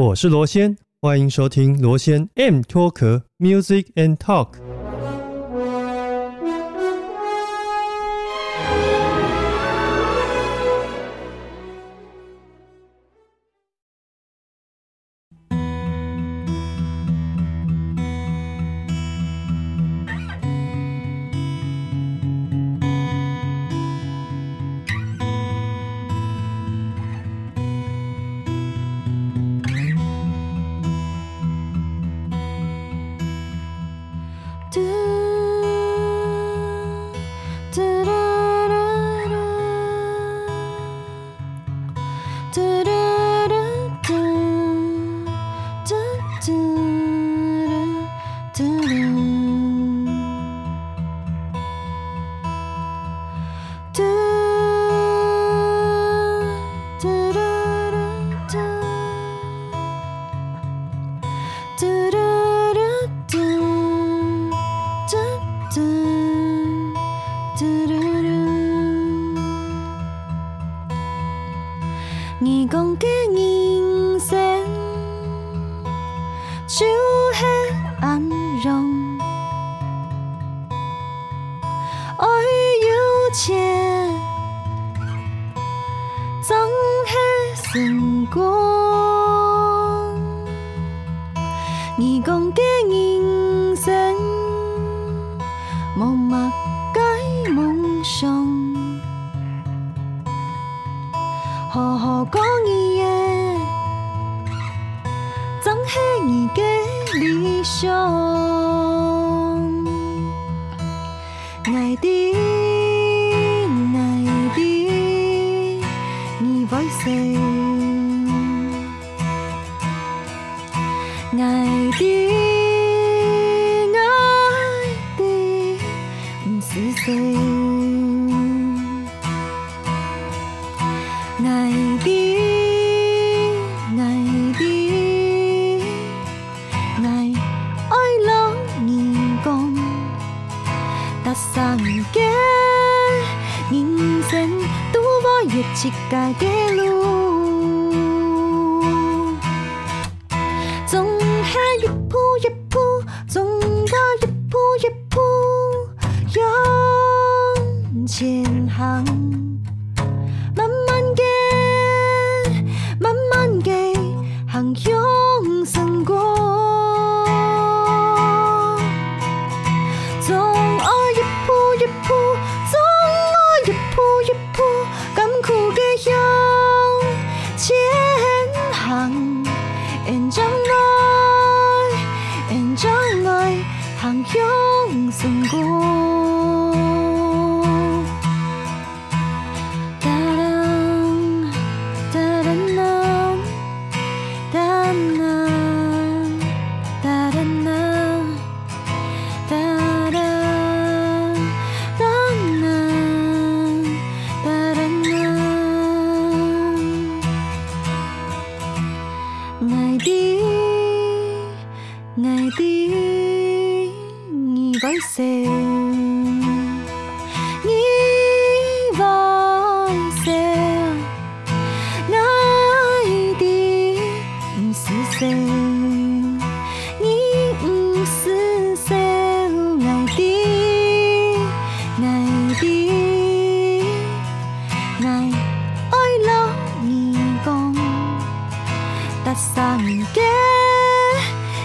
我是罗先，欢迎收听罗先 M 脱壳 music and talk。爱的当个，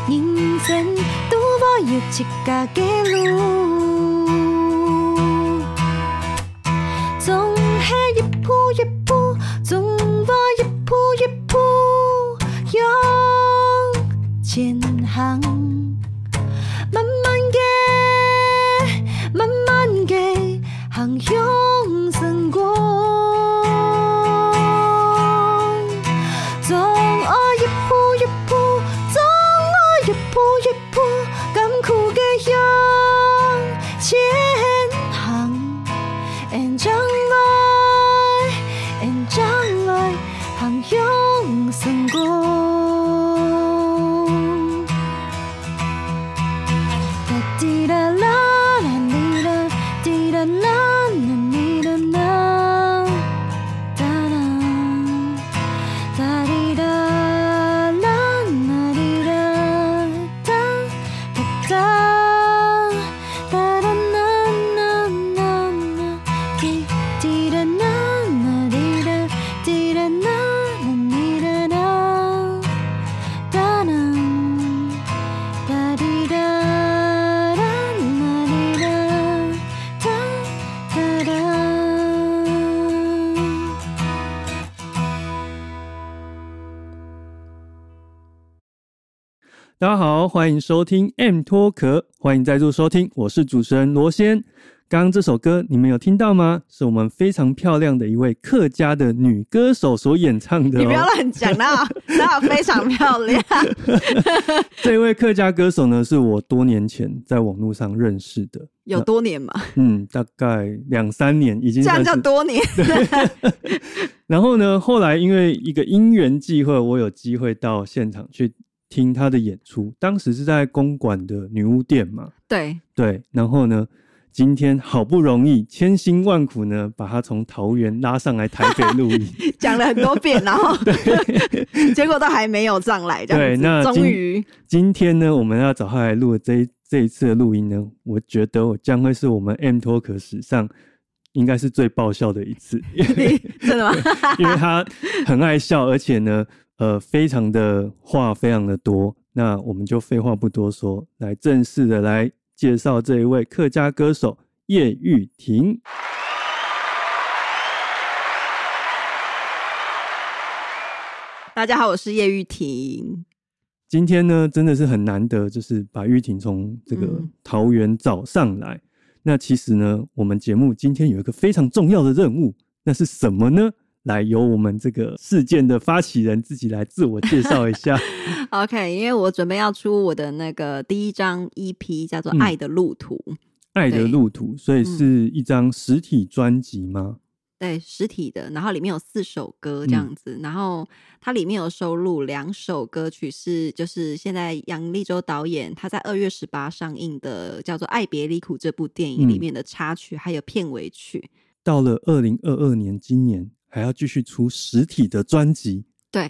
人生多保有资格，给路。欢迎收听 M 脱壳，欢迎再度收听，我是主持人罗先。刚刚这首歌你们有听到吗？是我们非常漂亮的一位客家的女歌手所演唱的、哦。你不要乱讲，那 那非常漂亮。这位客家歌手呢，是我多年前在网络上认识的，有多年嘛？嗯，大概两三年，已经这样叫多年。然后呢，后来因为一个因缘际会，我有机会到现场去听他的演出。当时是在公馆的女巫店嘛，对，对。然后呢，今天好不容易千辛万苦呢，把他从桃园拉上来台北录音。讲了很多遍，然后 结果都还没有上来，这样子。对那今终于今天呢，我们要找他来录的这一这一次的录音呢，我觉得我将会是我们 M Talk 史上应该是最爆笑的一次，真的吗？因为他很爱笑，而且呢，呃，非常的话非常的多。那我们就废话不多说，来正式的来介绍这一位客家歌手叶玉婷。大家好，我是叶玉婷。今天呢，真的是很难得，就是把玉婷从这个嗯桃园找上来。那其实呢，我们节目今天有一个非常重要的任务，那是什么呢？来，由我们这个事件的发起人自己来自我介绍一下。OK，因为我准备要出我的那个第一张 EP，叫做嗯《爱的路途》。爱的路途，所以是一张实体专辑吗？对，实体的，然后里面有四首歌这样子，然后它里面有收录两首歌曲是，就是现在杨立洲导演他在二月十八上映的叫做《爱别离苦》这部电影里嗯面的插曲，还有片尾曲。到了二零二二年，今年还要继续出实体的专辑。对，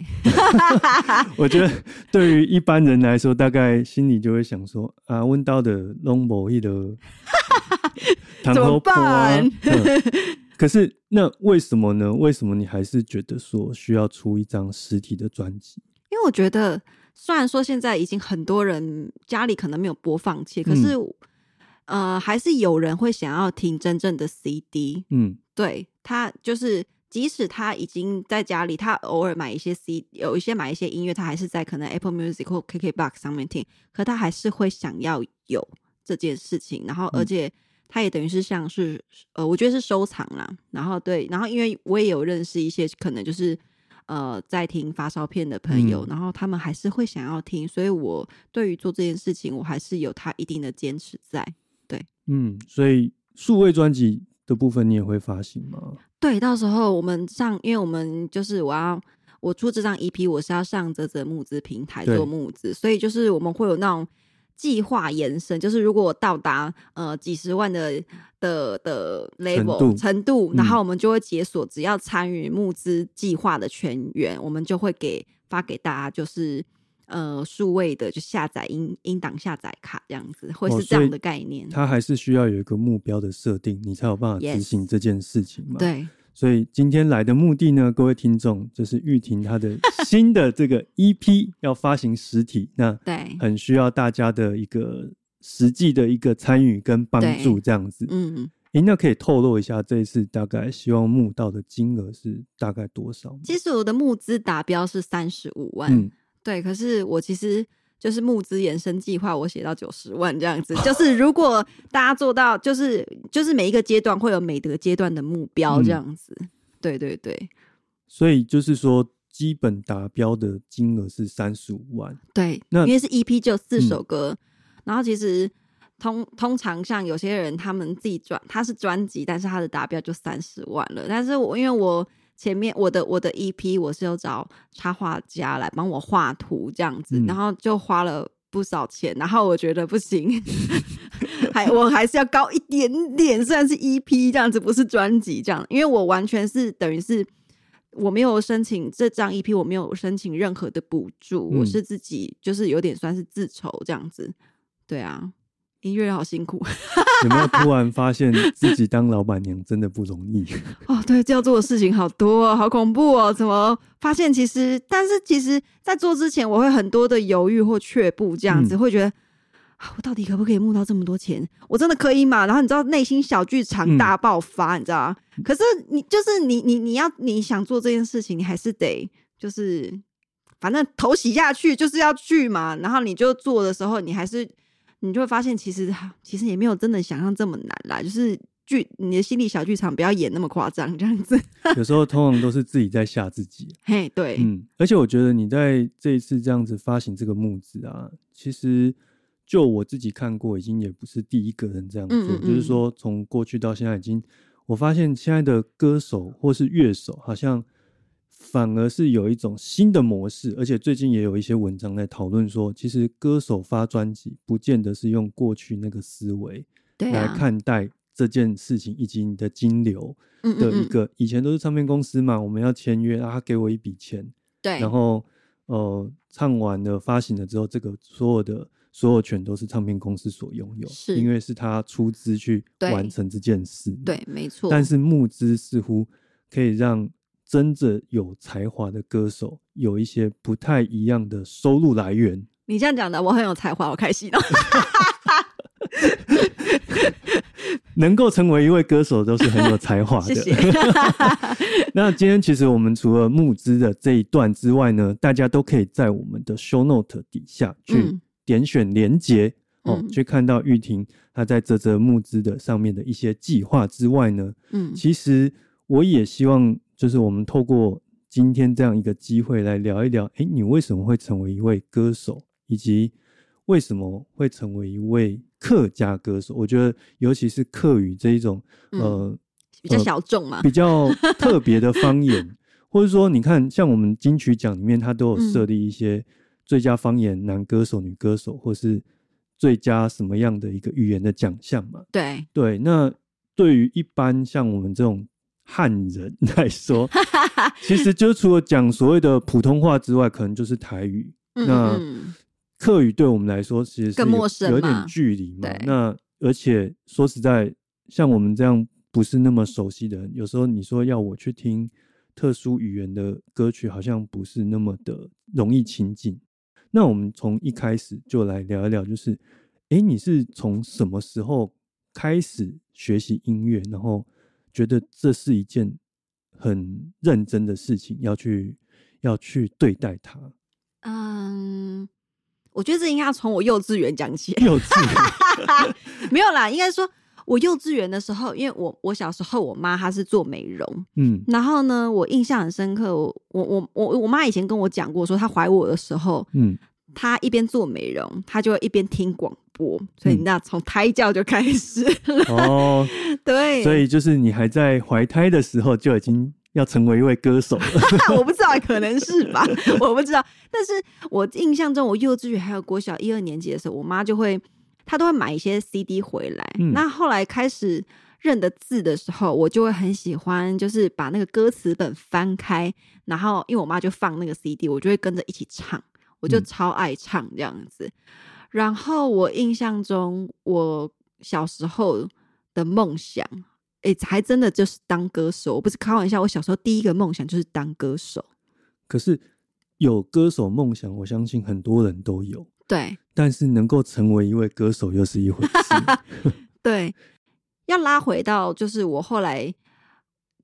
我觉得对于一般人来说，大概心里就会想说啊，问到的龙某一的，怎么办嗯可是那为什么呢？为什么你还是觉得说需要出一张实体的专辑？因为我觉得，虽然说现在已经很多人家里可能没有播放器，可是、呃，还是有人会想要听真正的 CD。嗯对他就是，即使他已经在家里，他偶尔买一些 C，有一些买一些音乐，他还是在可能 Apple Music 或 KKBox 上面听，可他还是会想要有这件事情，然后而嗯且他也等于是像是呃，我觉得是收藏啦，然后对，然后因为我也有认识一些可能就是。呃，在听发烧片的朋友，嗯然后他们还是会想要听，所以我对于做这件事情，我还是有他一定的坚持在。对嗯，所以数位专辑的部分你也会发行吗？对，到时候我们上，因为我们就是我要我出这张 EP，我是要上泽泽募资平台做募资，所以就是我们会有那种计划延伸，就是如果我到达呃几十万的的的 level 度程度，嗯然后我们就会解锁，只要参与募资计划的全员，我们就会给发给大家，就是。呃，数位的就下载音音档下载卡这样子，会是这样的概念。它还是需要有一个目标的设定，你才有办法执行这件事情嘛？。对，所以今天来的目的呢，各位听众，就是玉婷她的 新的这个 EP 要发行实体，那对，很需要大家的一个实际的一个参与跟帮助，对这样子。嗯。诶，那可以透露一下这一次大概希望募到的金额是大概多少？其实我的募资达标是三十五万，嗯，对，可是我其实就是募资延伸计划，我写到九十万这样子。就 是如果大家做到，就是就是每一个阶段会有每个阶段的目标嗯这样子。对对对所以就是说，基本达标的金额是三十五万。对，那因为是 EP 就四首嗯歌，然后其实通通常像有些人他们自己专他是专辑，但是他的达标就三十万了。但是我因为我前面我的我的 EP 我是有找插画家来帮我画图这样子，嗯然后就花了不少钱，然后我觉得不行，还我还是要高一点点，虽然是 EP 这样子，不是专辑这样，因为我完全是等于是。我没有申请这张 EP，我没有申请任何的补助，嗯我是自己就是有点算是自筹这样子。对啊，音乐人好辛苦 有没有突然发现自己当老板娘真的不容易？哦。对，要做的事情好多、哦，好恐怖哦！怎么发现其实，但是其实，在做之前，我会很多的犹豫或却步，这样子、嗯会觉得。啊我到底可不可以募到这么多钱？我真的可以吗？然后你知道内心小剧场嗯大爆发，你知道吗？可是你就是你你你要你想做这件事情，你还是得就是反正头洗下去就是要去嘛，然后你就做的时候，你还是你就会发现，其实其实也没有真的想象这么难啦，就是剧你的心理小剧场不要演那么夸张，这样子。有时候通常都是自己在吓自己。嘿，对，嗯，而且我觉得你在这一次这样子发行这个募资啊，其实就我自己看过，已经也不是第一个人这样做，嗯嗯嗯就是说从过去到现在，已经我发现现在的歌手或是乐手，好像反而是有一种新的模式，而且最近也有一些文章在讨论说，其实歌手发专辑不见得是用过去那个思维来看待这件事情，以及你的金流嗯的一个，以前都是唱片公司嘛，我们要签约啊，他给我一笔钱。对，然后呃唱完了发行了之后，这个所有的所有权都是唱片公司所拥有，是因为是他出资去完成这件事。，对，没错。但是募资似乎可以让真正有才华的歌手有一些不太一样的收入来源。你这样讲的，我很有才华，我开心哦。能够成为一位歌手都是很有才华的。谢谢。那今天其实我们除了募资的这一段之外呢，大家都可以在我们的 show note 底下去嗯点选连结、哦，嗯去看到玉婷她在这则募资的上面的一些计划之外呢，嗯其实我也希望就是我们透过今天这样一个机会来聊一聊，哎，你为什么会成为一位歌手，以及为什么会成为一位客家歌手？我觉得尤其是客语这一种，嗯呃。比较小众嘛比。较 特别的方言，或者说你看，像我们金曲奖里面，它都有设立一些最佳方言男歌手、女歌手，或是最佳什么样的一个语言的奖项嘛。对，对，那对于一般像我们这种汉人来说，其实就除了讲所谓的普通话之外，可能就是台语。嗯那嗯客语对我们来说其实是有更陌生有点距离嘛对。那而且说实在，像我们这样不是那么熟悉的人，有时候你说要我去听特殊语言的歌曲，好像不是那么的容易亲近。那我们从一开始就来聊一聊，就是，哎，你是从什么时候开始学习音乐，然后觉得这是一件很认真的事情，要去要去对待它？嗯，我觉得这应该要从我幼稚园讲起。幼稚园 没有啦，应该说，我幼稚园的时候，因为我我小时候我妈她是做美容，嗯然后呢，我印象很深刻，我我我我我妈以前跟我讲过，说她怀我的时候，嗯，她一边做美容，他就会一边听广播，所以嗯你知道，从胎教就开始了。哦，对，所以就是你还在怀胎的时候就已经要成为一位歌手了。我不知道，可能是吧，我不知道。但是我印象中，我幼稚园还有国小一二年级的时候，我妈就会，她都会买一些 CD 回来。嗯那后来开始认得字的时候，我就会很喜欢，就是把那个歌词本翻开，然后因为我妈就放那个 CD，我就会跟着一起唱，我就嗯超爱唱这样子。然后我印象中，我小时候的梦想。诶，还真的就是当歌手，我不是开玩笑。我小时候第一个梦想就是当歌手。可是有歌手梦想，我相信很多人都有，对但是能够成为一位歌手又是一回事。对，要拉回到就是我后来，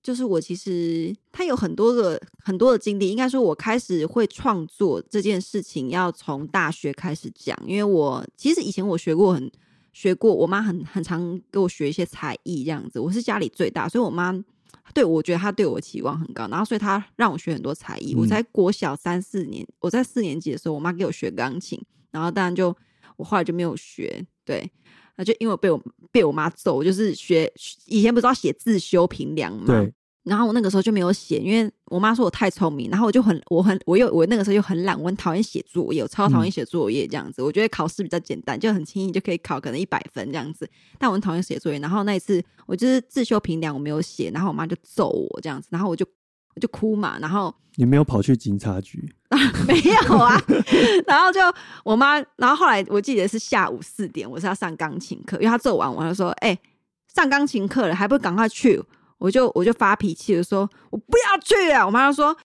就是我其实他有很多个很多的经历，应该说我开始会创作这件事情，要从大学开始讲，因为我其实以前我学过很学过，我妈很很常给我学一些才艺这样子，我是家里最大，所以我妈。对，我觉得她对我期望很高，然后所以她让我学很多才艺。我嗯在国小三四年，我在四年级的时候，我妈给我学钢琴，然后当然就我后来就没有学，对，那就因为我被我被我妈揍，我就是学以前不是要写自修评量嘛，对，然后我那个时候就没有写，因为我妈说我太聪明，然后我就很我很我又我那个时候又很懒，我很讨厌写作业，我超讨厌写作业这样子。我觉得考试比较简单，就很轻易就可以考可能一百分这样子，但我很讨厌写作业。然后那一次我就是自修评量我没有写，然后我妈就揍我这样子，然后我就我就哭嘛，然后你没有跑去警察局，没有啊，然后就我妈，然后后来我记得是下午四点，我是要上钢琴课，因为她做完我就说：“哎、上钢琴课了，还不赶快去？”我就我就发脾气，我说：“我不要去啊！”我妈就说：“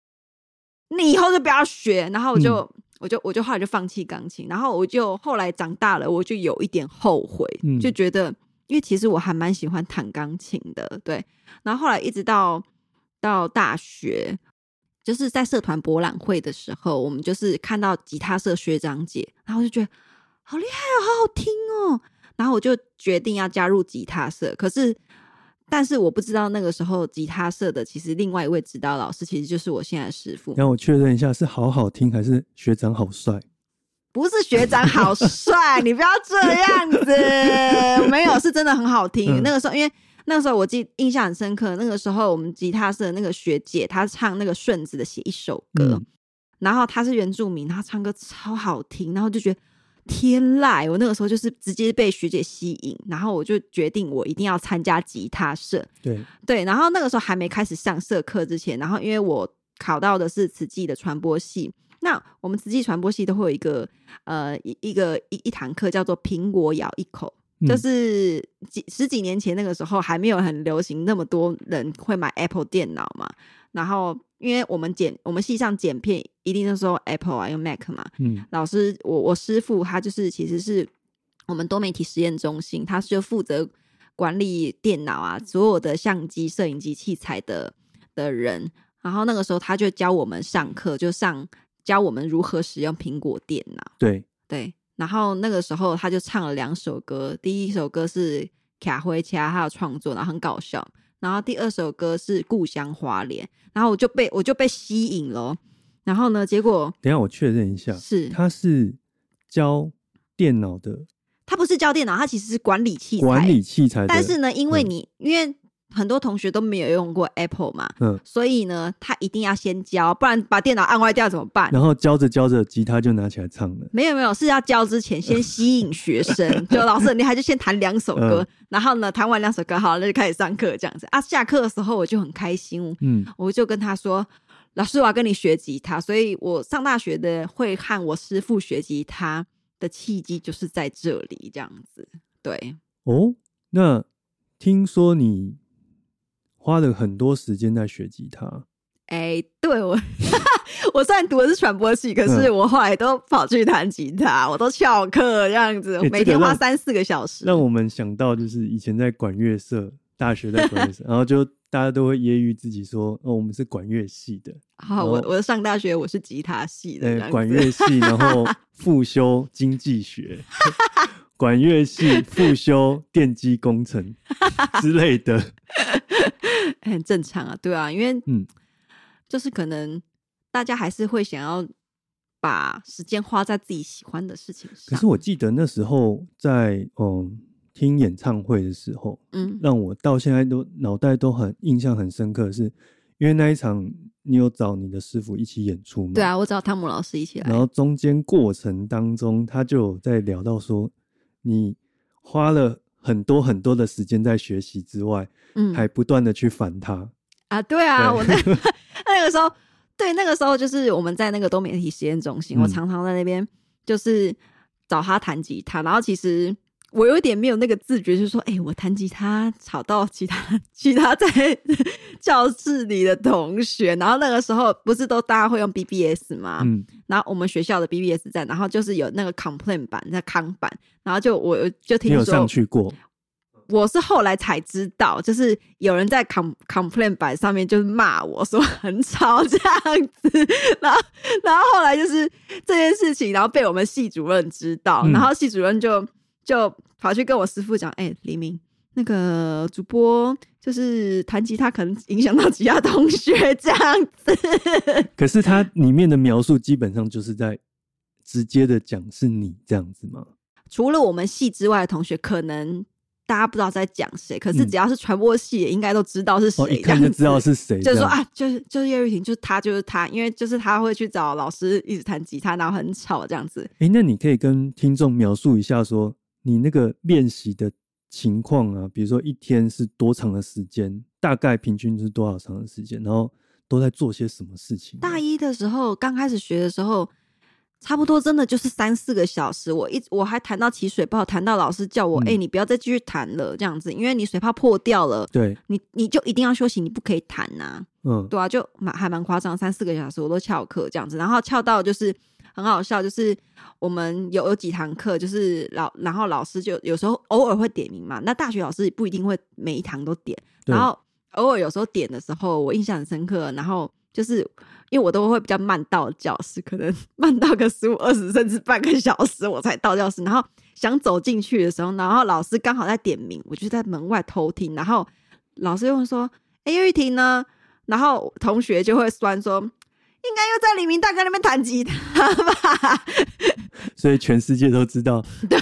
你以后就不要学。”然后我就、我就我就后来就放弃钢琴，然后我就后来长大了，我就有一点后悔，嗯就觉得因为其实我还蛮喜欢弹钢琴的，对。然后后来一直到到大学，就是在社团博览会的时候，我们就是看到吉他社学长姐，然后我就觉得好厉害哦，好好听哦，然后我就决定要加入吉他社。可是，但是我不知道那个时候吉他社的其实另外一位指导老师，其实就是我现在的师傅。让我确认一下，是好好听还是学长好帅？不是学长好帅，你不要这样子。没有，是真的很好听。嗯那个时候，因为那个时候我记印象很深刻，那个时候我们吉他社的那个学姐，她唱那个顺子的写一首歌，嗯然后她是原住民，她唱歌超好听，然后就觉得天籁。我那个时候就是直接被学姐吸引，然后我就决定我一定要参加吉他社。对，对，然后那个时候还没开始上社课之前，然后因为我考到的是慈济的传播系，那我们慈济传播系都会有一个呃一一个一一堂课叫做苹果咬一口，嗯就是几十几年前那个时候还没有很流行那么多人会买 Apple 电脑嘛，然后因为我们剪我们系上剪片一定都是用 Apple 啊用 Mac 嘛，嗯老师，我我师傅他就是其实是我们多媒体实验中心，他是就负责管理电脑啊，所有的相机、摄影机器材的的人。然后那个时候他就教我们上课，就上教我们如何使用苹果电脑。对，对，然后那个时候他就唱了两首歌，第一首歌是《卡灰掐》，他的创作，然后很搞笑。然后第二首歌是《故乡花莲》，然后我就被我就被吸引了哦。然后呢，结果等一下我确认一下，是他是教电脑的他不是教电脑，他其实是管理器材。管理器材，但是呢，因为嗯你、因为很多同学都没有用过 Apple 嘛，嗯，所以呢，他一定要先教，不然把电脑按坏掉怎么办？然后教着教着，吉他就拿起来唱了。没有没有，是要教之前先吸引学生，就老师你还就先弹两首歌，嗯然后呢弹完两首歌，好，那就开始上课这样子啊。下课的时候我就很开心，嗯，我就跟他说：“老师，我要跟你学吉他。”所以，我上大学的会和我师傅学吉他的契机就是在这里，这样子。对，哦，那听说你花了很多时间在学吉他，哎，对我，我虽然读的是传播系，可是嗯。我后来都跑去弹吉他，我都翘课这样子，哎每天花三四个小时。让我们想到就是以前在管乐社，大学在管乐社，然后就大家都会揶揄自己说，哦，我们是管乐系的，好，我我上大学我是吉他系的，管乐系，然后 复修经济学，管乐系复修电机工程 之类的，很正常啊，对啊，因为嗯，就是可能大家还是会想要把时间花在自己喜欢的事情上可。是我记得那时候在嗯听演唱会的时候，嗯，让我到现在都脑袋都很印象很深刻的是，因为那一场你有找你的师傅一起演出吗？对。啊，我找汤姆老师一起来。然后中间过程当中，他就有在聊到说，你花了很多很多的时间在学习之外，嗯，还不断的去烦他。啊，对啊，对。我那 那个时候，对那个时候就是我们在那个多媒体实验中心，嗯。我常常在那边就是找他弹吉他，然后其实我有点没有那个自觉，就是说，哎、我弹吉他吵到其他其他在教室里的同学，然后那个时候不是都大家会用 BBS 吗？嗯，然后我们学校的 BBS 站，然后就是有那个 complain 版、那康版，然后就我就听说你有上去过？我是后来才知道，就是有人在 com complain 版上面就是骂我说很吵这样子，然后然后后来就是这件事情，然后被我们系主任知道，嗯然后系主任就就跑去跟我师傅讲，哎、黎明。那个主播就是弹吉他，可能影响到其他同学这样子。可是它里面的描述基本上就是在直接的讲是你这样子吗？除了我们系之外的同学，可能大家不知道在讲谁，可是嗯只要是传播系也，应该都知道是谁。哦，一看就知道是谁，就是说啊，就是就是叶玉婷，就是他，就是他，因为就是他会去找老师一直弹吉他，然后很吵这样子。诶，那你可以跟听众描述一下说你那个练习的情况啊，比如说一天是多长的时间，大概平均是多少长的时间，然后都在做些什么事情？大一的时候刚开始学的时候，差不多真的就是三四个小时，我一我还弹到起水泡，弹到老师叫我，嗯哎、你不要再继续弹了，这样子，因为你水泡破掉了，对，你你就一定要休息，你不可以弹呐、嗯，对啊，就蛮还蛮夸张，三四个小时我都翘课这样子，然后翘到就是很好笑，就是我们有有几堂课，就是老然后老师就有时候偶尔会点名嘛，那大学老师不一定会每一堂都点，然后偶尔有时候点的时候，我印象很深刻，然后就是因为我都会比较慢到教室，可能 慢到个十五、二十甚至半个小时我才到教室，然后想走进去的时候，然后老师刚好在点名，我就在门外偷听，然后老师又会说：“哎，叶玉婷呢？”然后同学就会酸说：“应该又在黎明大哥那边弹吉他吧 所以全世界都知道，？”对。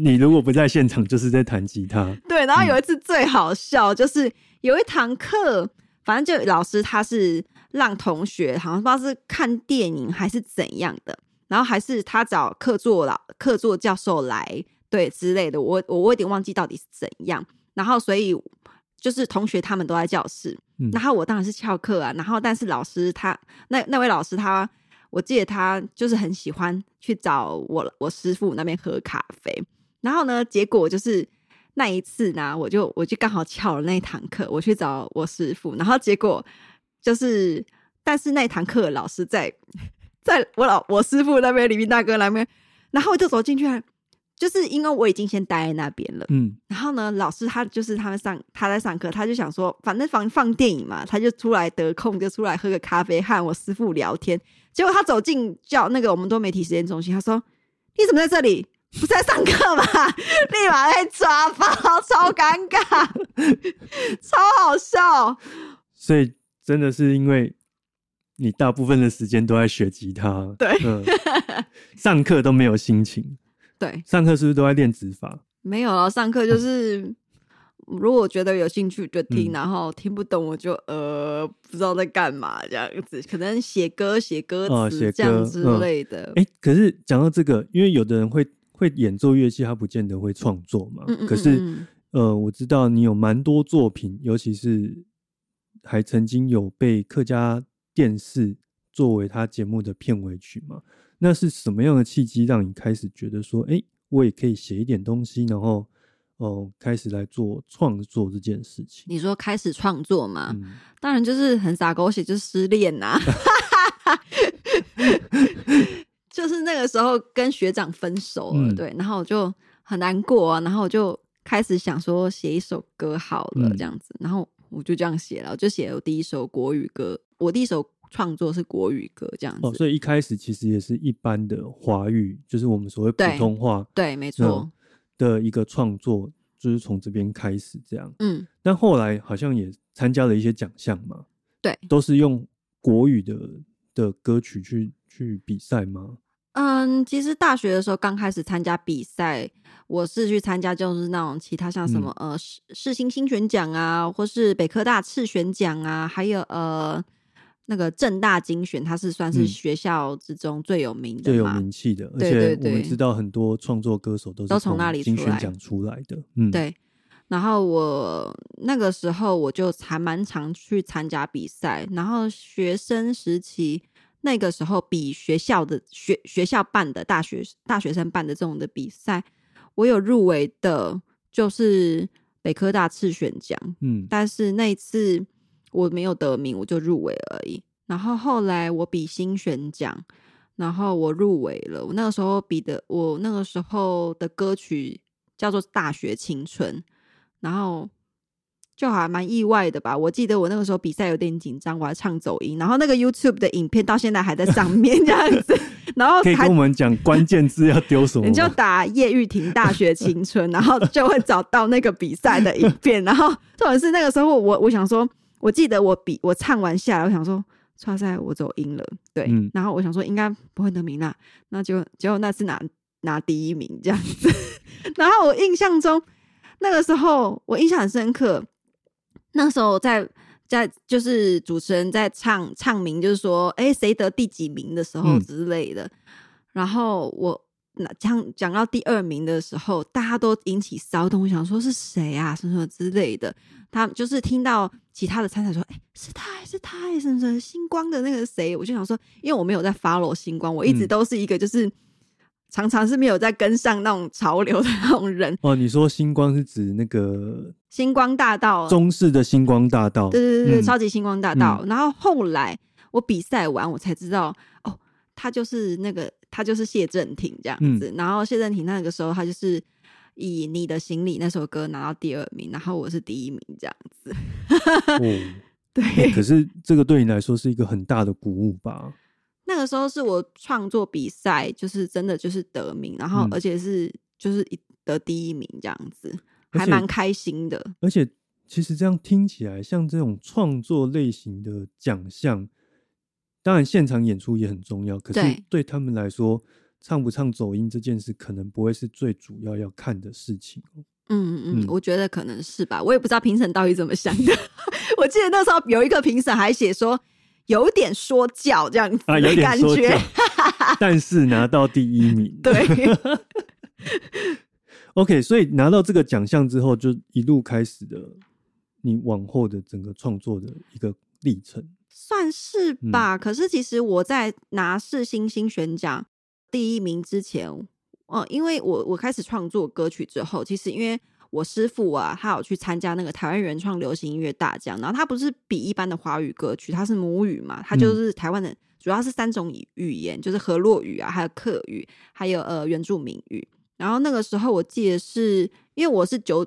你如果不在现场，就是在弹吉他。对，然后有一次最好笑，就是有一堂课，反正就老师他是让同学好像不知道是看电影还是怎样的，然后还是他找客座老客座教授来对之类的，我我我有点忘记到底是怎样。然后所以就是同学他们都在教室，嗯然后我当然是翘课啊，然后但是老师他那那位老师他。我记得他就是很喜欢去找我我师傅那边喝咖啡，然后呢，结果就是那一次呢，我就我就刚好翘了那一堂课，我去找我师傅，然后结果就是，但是那堂课老师在 在我老我师傅那边，李明大哥那边，然后我就走进去了，就是因为我已经先待在那边了，嗯，然后呢，老师他就是他们上他在上课，他就想说，反正放放电影嘛，他就出来得空就出来喝个咖啡，和我师傅聊天。结果他走进叫那个我们多媒体实验中心，他说：“你怎么在这里？不是在上课吗？”立马被抓包，超尴尬，超好笑。所以真的是因为你大部分的时间都在学吉他，对嗯，上课都没有心情，对，上课是不是都在练指法？没有了，上课就是。如果我觉得有兴趣就听，嗯然后听不懂我就呃不知道在干嘛这样子，可能写歌、写歌哦写词这样歌之嗯类的。哎、可是讲到这个，因为有的人会会演奏乐器，他不见得会创作嘛。嗯嗯可是嗯呃，我知道你有蛮多作品，尤其是还曾经有被客家电视作为他节目的片尾曲嘛。那是什么样的契机让你开始觉得说，哎、我也可以写一点东西，然后哦、开始来做创作这件事情？你说开始创作嘛？嗯，当然就是很洒狗血，就是失恋呐、就是那个时候跟学长分手了，嗯对，然后我就很难过啊，然后我就开始想说写一首歌好了嗯这样子，然后我就这样写了，我就写了我第一首国语歌，我第一首创作是国语歌这样子，哦，所以一开始其实也是一般的华语，就是我们所谓普通话对，没错，的一个创作，就是从这边开始这样。嗯，但后来好像也参加了一些奖项嘛，对，都是用国语的的歌曲去去比赛吗？嗯，其实大学的时候刚开始参加比赛，我是去参加就是那种其他像什么、呃世世新新选奖啊，或是北科大次选奖啊，还有呃那个正大精选，它是算是嗯学校之中最有名的最有。名气的，而对且我们知道很多创作歌手都是都从那里出来金选奖出来的。嗯，，对，然后我那个时候我就还蛮常去参加比赛，然后学生时期那个时候比学校的学学校办的大学大学生办的这种的比赛，我有入围的，就是北科大次选奖，嗯但是那一次我没有得名，我就入围而已。然后后来我比新选奖，然后我入围了。我那个时候比的，我那个时候的歌曲叫做《大学青春》，然后就还蛮意外的吧。我记得我那个时候比赛有点紧张，我还唱走音，然后那个 YouTube 的影片到现在还在上面这样子，然后还可以跟我们讲关键字要丢什么你就？打叶玉婷大学青春，然后就会找到那个比赛的影片。然后重点是那个时候我我想说，我记得我比我唱完下来，我想说，哇塞，我走音了，对。嗯然后我想说应该不会得名啦，那就结果那次拿拿第一名这样子。然后我印象中那个时候我印象很深刻，那时候在。在就是主持人在唱唱名，就是说，哎，谁得第几名的时候嗯之类的。然后我那讲讲到第二名的时候，大家都引起骚动，我想说是谁啊，什么什么之类的。他就是听到其他的参赛说，哎、是他，是他，什么什么星光的那个谁，我就想说，因为我没有在 follow 星光，我一直嗯都是一个就是、常常是没有在跟上那种潮流的那种人。哦，你说星光是指那个星光大道，中式的星光大道？对对对对，嗯超级星光大道。然后后来我比赛完，我才知道哦，他就是那个他就是谢振廷这样嗯子。然后谢振廷那个时候他就是以《你的行李》那首歌拿到第二名，然后我是第一名这样子。哦，对，欸可是这个对你来说是一个很大的鼓舞吧？那个时候是我创作比赛，就是真的就是得名，然后嗯而且是就是一得第一名这样子，还蛮开心的。而且其实这样听起来，像这种创作类型的奖项，当然现场演出也很重要，可是对对他们来说，唱不唱走音这件事，可能不会是最主要要看的事情哦。嗯嗯嗯嗯，我觉得可能是吧，我也不知道评审到底怎么想的。我记得那时候有一个评审还写说有点说教这样子的点感觉但是拿到第一名。对，OK，所以拿到这个奖项之后，就一路开始的你往后的整个创作的一个历程。算是嗯吧。可是其实我在拿世新星选奖第一名之前，呃，因为我我开始创作歌曲之后，其实因为我师傅啊，他有去参加那个台湾原创流行音乐大奖，然后他不是比一般的华语歌曲，他是母语嘛，他就是台湾的，主要是三种语语言，就是河洛语啊，还有客语，还有呃原住民语。然后那个时候我记得是因为我是九，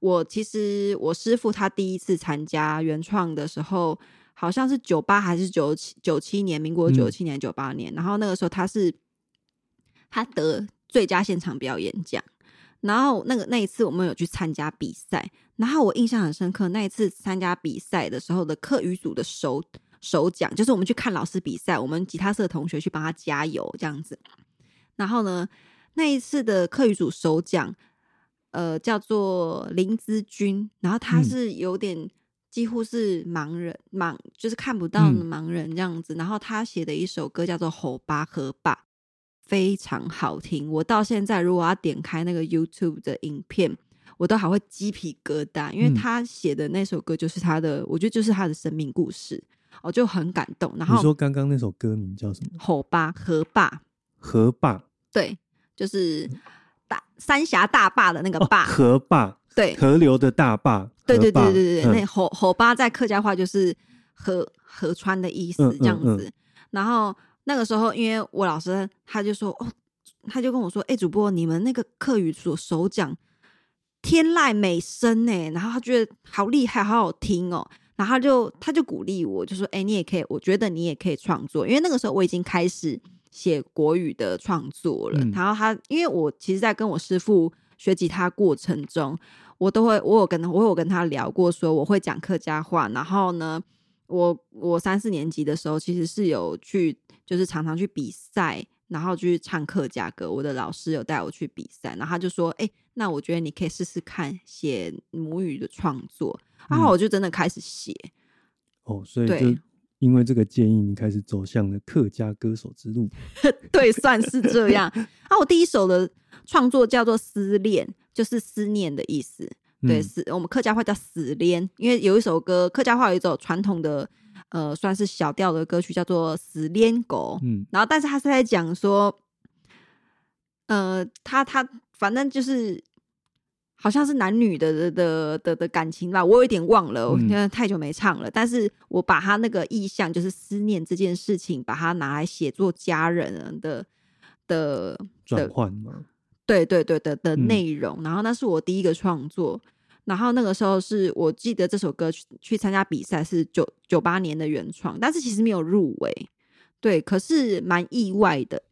我其实我师傅他第一次参加原创的时候，好像是九八还是九七九七年，民国嗯九七年九八年。然后那个时候他是他得最佳现场表演奖。然后那个那一次我们有去参加比赛，然后我印象很深刻，那一次参加比赛的时候的课余组的首首奖，就是我们去看老师比赛，我们吉他社的同学去帮他加油这样子。然后呢，那一次的课余组首奖，呃，叫做林之君，然后他嗯是有点几乎是盲人，盲就是看不到的嗯盲人这样子。然后他写的一首歌叫做《吼吧河坝》，非常好听。我到现在如果要点开那个 YouTube 的影片，我都还会鸡皮疙瘩，因为嗯他写的那首歌就是他的，我觉得就是他的生命故事，我就很感动。然后你说刚刚那首歌名叫什么？吼吧河坝，河坝对，就是大三峡大坝的那个哦坝，河坝，对河流的大坝。对对对对对对，那嗯吼吼吧在客家话就是河河川的意思嗯，这样嗯子。然后那个时候，因为我老师他就说，哦，他就跟我说，哎、主播，你们那个客语所首讲天籁美声呢，然后他觉得好厉害，好好听哦。然后他就他就鼓励我，就说：“哎、你也可以，我觉得你也可以创作，因为那个时候我已经开始写国语的创作了。嗯然后他，因为我其实，在跟我师傅学吉他过程中，我都会，我有跟我有跟他聊过，说我会讲客家话。然后呢，我我三四年级的时候，其实是有去，就是常常去比赛，然后去唱客家歌。我的老师有带我去比赛，然后他就说：“哎、那我觉得你可以试试看写母语的创作。”然后嗯我就真的开始写。哦，所以就因为这个建议，你开始走向了客家歌手之路。对，算是这样。啊，我第一首的创作叫做《思恋》，就是思念的意思。对，嗯我们客家话叫死恋，因为有一首歌，客家话有一首传统的呃，算是小调的歌曲，叫做《死恋狗》。嗯然后，但是他是在讲说，呃，他他反正就是好像是男女的的的的的感情吧，我有一点忘了，嗯因为太久没唱了。但是我把他那个意象，就是思念这件事情，把它拿来写作家人的的转换嘛，对对对的的嗯内容，然后那是我第一个创作，然后那个时候是我记得这首歌去去参加比赛是九九八年的原创，但是其实没有入围，对，可是蛮意外的。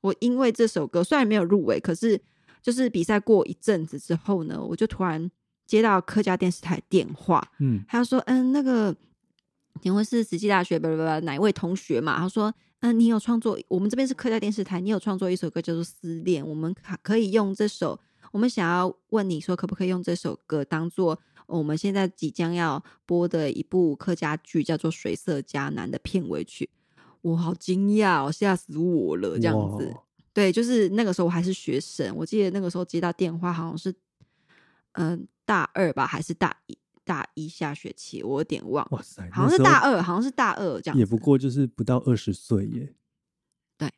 我因为这首歌虽然没有入围，可是就是比赛过一阵子之后呢，我就突然接到客家电视台电话，嗯他说：“嗯，那个请问是慈济大学不不不哪一位同学嘛？”他说：“嗯，你有创作，我们这边是客家电视台，你有创作一首歌叫做《思恋》，我们可可以用这首，我们想要问你说，可不可以用这首歌当做我们现在即将要播的一部客家剧，叫做《水色佳男》的片尾曲？”我好惊讶哦，吓死我了！这样子，对，就是那个时候我还是学生，我记得那个时候接到电话，好像是嗯、大二吧，还是大一大一下学期，我有点忘，哇塞，好像是大二，好像是大二这样。也不过就是不到二十岁耶。对，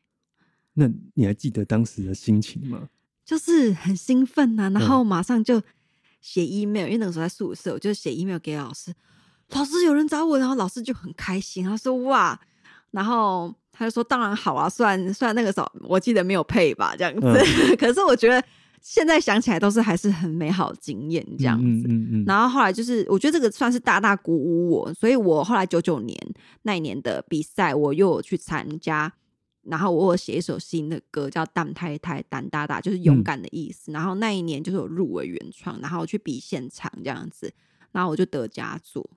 那你还记得当时的心情吗？就是很兴奋呐、然嗯后马上就写 email，、因为那个时候在宿舍，我就写 email 给老师，老师有人找我，然后老师就很开心，他说哇，然后他就说当然好啊，虽然虽然那个时候我记得没有配吧这样子，嗯 可是我觉得现在想起来都是还是很美好的经验这样子。嗯嗯嗯，然后后来就是，我觉得这个算是大大鼓舞我，所以我后来九九年那一年的比赛，我又有去参加，然后我有写一首新的歌叫《蛋太太胆大大》，就是勇敢的意思。然后那一年就是我入围原创，然后我去比现场这样子，然后我就得佳作。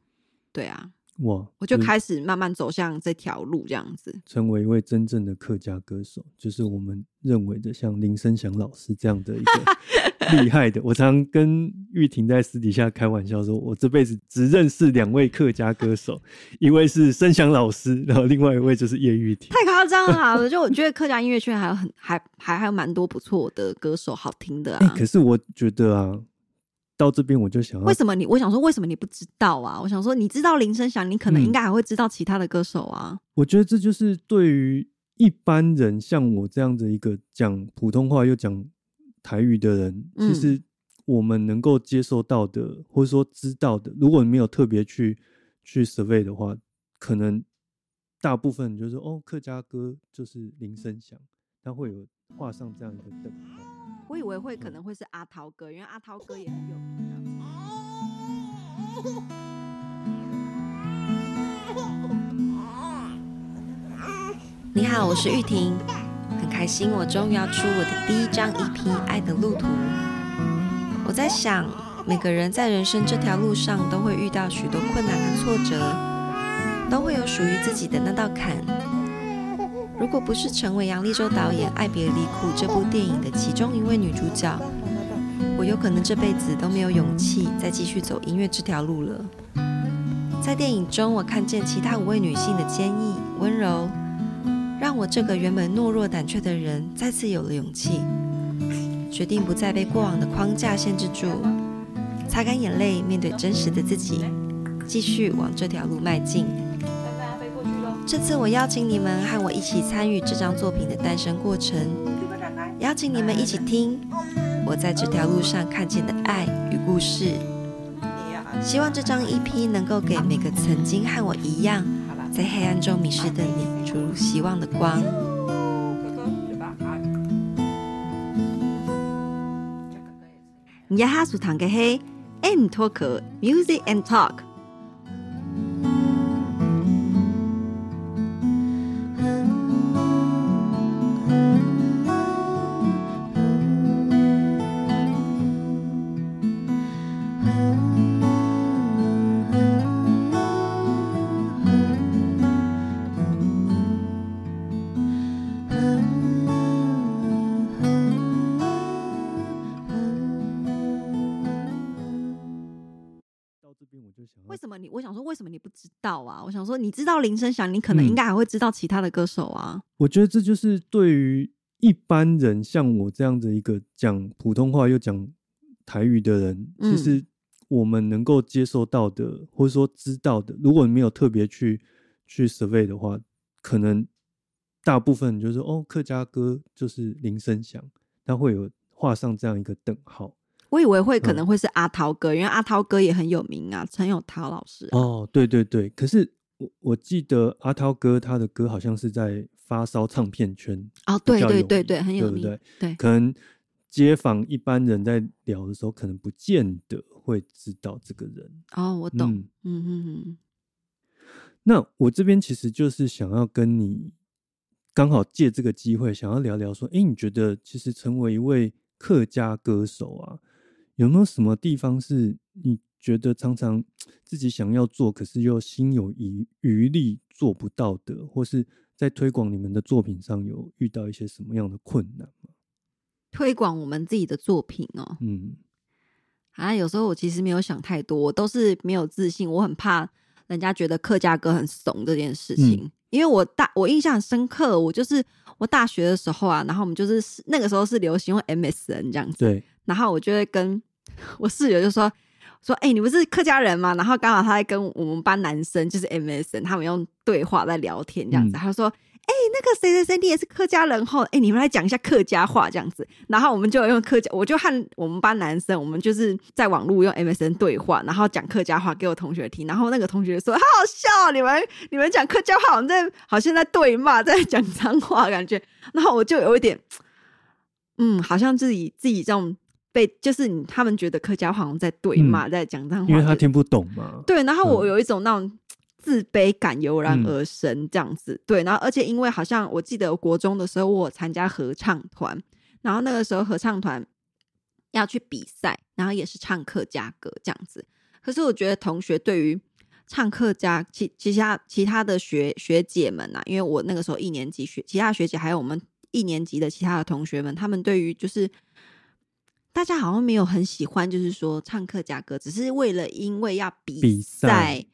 对啊，哇，我就开始慢慢走向这条路这样子。成为一位真正的客家歌手，就是我们认为的像林声祥老师这样的一个 厉害的。我常跟玉婷在私底下开玩笑说，我这辈子只认识两位客家歌手，一位是声祥老师，然后另外一位就是叶玉婷。太夸张了！我就我觉得客家音乐圈还有很还还还有蛮多不错的歌手，好听的哎、啊。可是我觉得啊，到这边我就想要为什么你？我想说，为什么你不知道啊？我想说，你知道林声祥，你可能嗯应该还会知道其他的歌手啊。我觉得这就是对于一般人像我这样的一个讲普通话又讲台语的人，嗯其实我们能够接受到的，或者说知道的，如果你没有特别去去 survey 的话，可能大部分就是哦，客家歌就是林声祥，他会有画上这样一个等号。我以为会可能会是阿涛哥，因为阿涛哥也很有名。你好，我是玉婷，很开心我终于要出我的第一张 EP《爱的路途》。我在想，每个人在人生这条路上都会遇到许多困难和挫折，都会有属于自己的那道坎。如果不是成为杨丽洲导演《爱别离苦》这部电影的其中一位女主角，我有可能这辈子都没有勇气再继续走音乐这条路了。在电影中，我看见其他五位女性的坚毅、温柔，让我这个原本懦弱胆怯的人再次有了勇气，决定不再被过往的框架限制住，擦干眼泪，面对真实的自己，继续往这条路迈进。这次我邀请你们和我一起参与这张作品的诞生过程，邀请你们一起听我在这条路上看见的爱与故事。希望这张 EP 能够给每个曾经和我一样在黑暗中迷失的你注入希望的光。呀哈苏堂嘅嘿，and talk music and talk。知道啊？我想说，你知道林声祥，你可能嗯应该还会知道其他的歌手啊。我觉得这就是对于一般人像我这样的一个讲普通话又讲台语的人，嗯其实我们能够接受到的，或者说知道的，如果你没有特别去去 survey 的话，可能大部分就是哦，客家歌就是林声祥，他会有画上这样一个等号。我以为会可嗯。能会是阿涛哥，因为阿涛哥也很有名啊，陈友涛老师啊、哦，对对对，可是我我记得阿涛哥他的歌好像是在发烧唱片圈哦，对对对对，很有名，对可能街坊一般人在聊的时候，可能不见得会知道这个人。哦，我懂，嗯。嗯嗯嗯，那我这边其实就是想要跟你刚好借这个机会，想要聊聊说，哎，你觉得其实成为一位客家歌手啊，有没有什么地方是你觉得常常 自己想要做，可是又心有余余力做不到的，或是在推广你们的作品上有遇到一些什么样的困难吗？推广我们自己的作品哦。嗯啊，有时候我其实没有想太多，我都是没有自信，我很怕人家觉得客家歌很怂这件事情。嗯因为我大我印象很深刻，我就是我大学的时候啊，然后我们就是那个时候是流行用 MSN 这样子，对，然后我就会跟 我室友就说说，哎、你不是客家人吗？然后刚好他在跟我们班男生就是 MSN，他们用对话在聊天这样子，嗯他就说。哎、那个谁谁谁，你也是客家人吼？哎、你们来讲一下客家话这样子，然后我们就用客家，我就和我们班男生，我们就是在网络用 MSN 对话，然后讲客家话给我同学听，然后那个同学说好好笑哦，你们你们讲客家话，我们在好像在对骂，在讲脏话感觉，然后我就有一点，嗯，好像自己自己这种被就是你他们觉得客家话好像在对骂，在讲脏话，嗯因为他听不懂嘛。对，然后我嗯有一种那种自卑感油然嗯而生，这样子。对，然后而且因为好像我记得我国中的时候，我有参加合唱团，然后那个时候合唱团要去比赛，然后也是唱客家歌这样子。可是我觉得同学对于唱客家其其他其他的学学姐们啊，因为我那个时候一年级学，其他学姐还有我们一年级的其他的同学们，他们对于就是大家好像没有很喜欢，就是说唱客家歌，只是为了因为要比比赛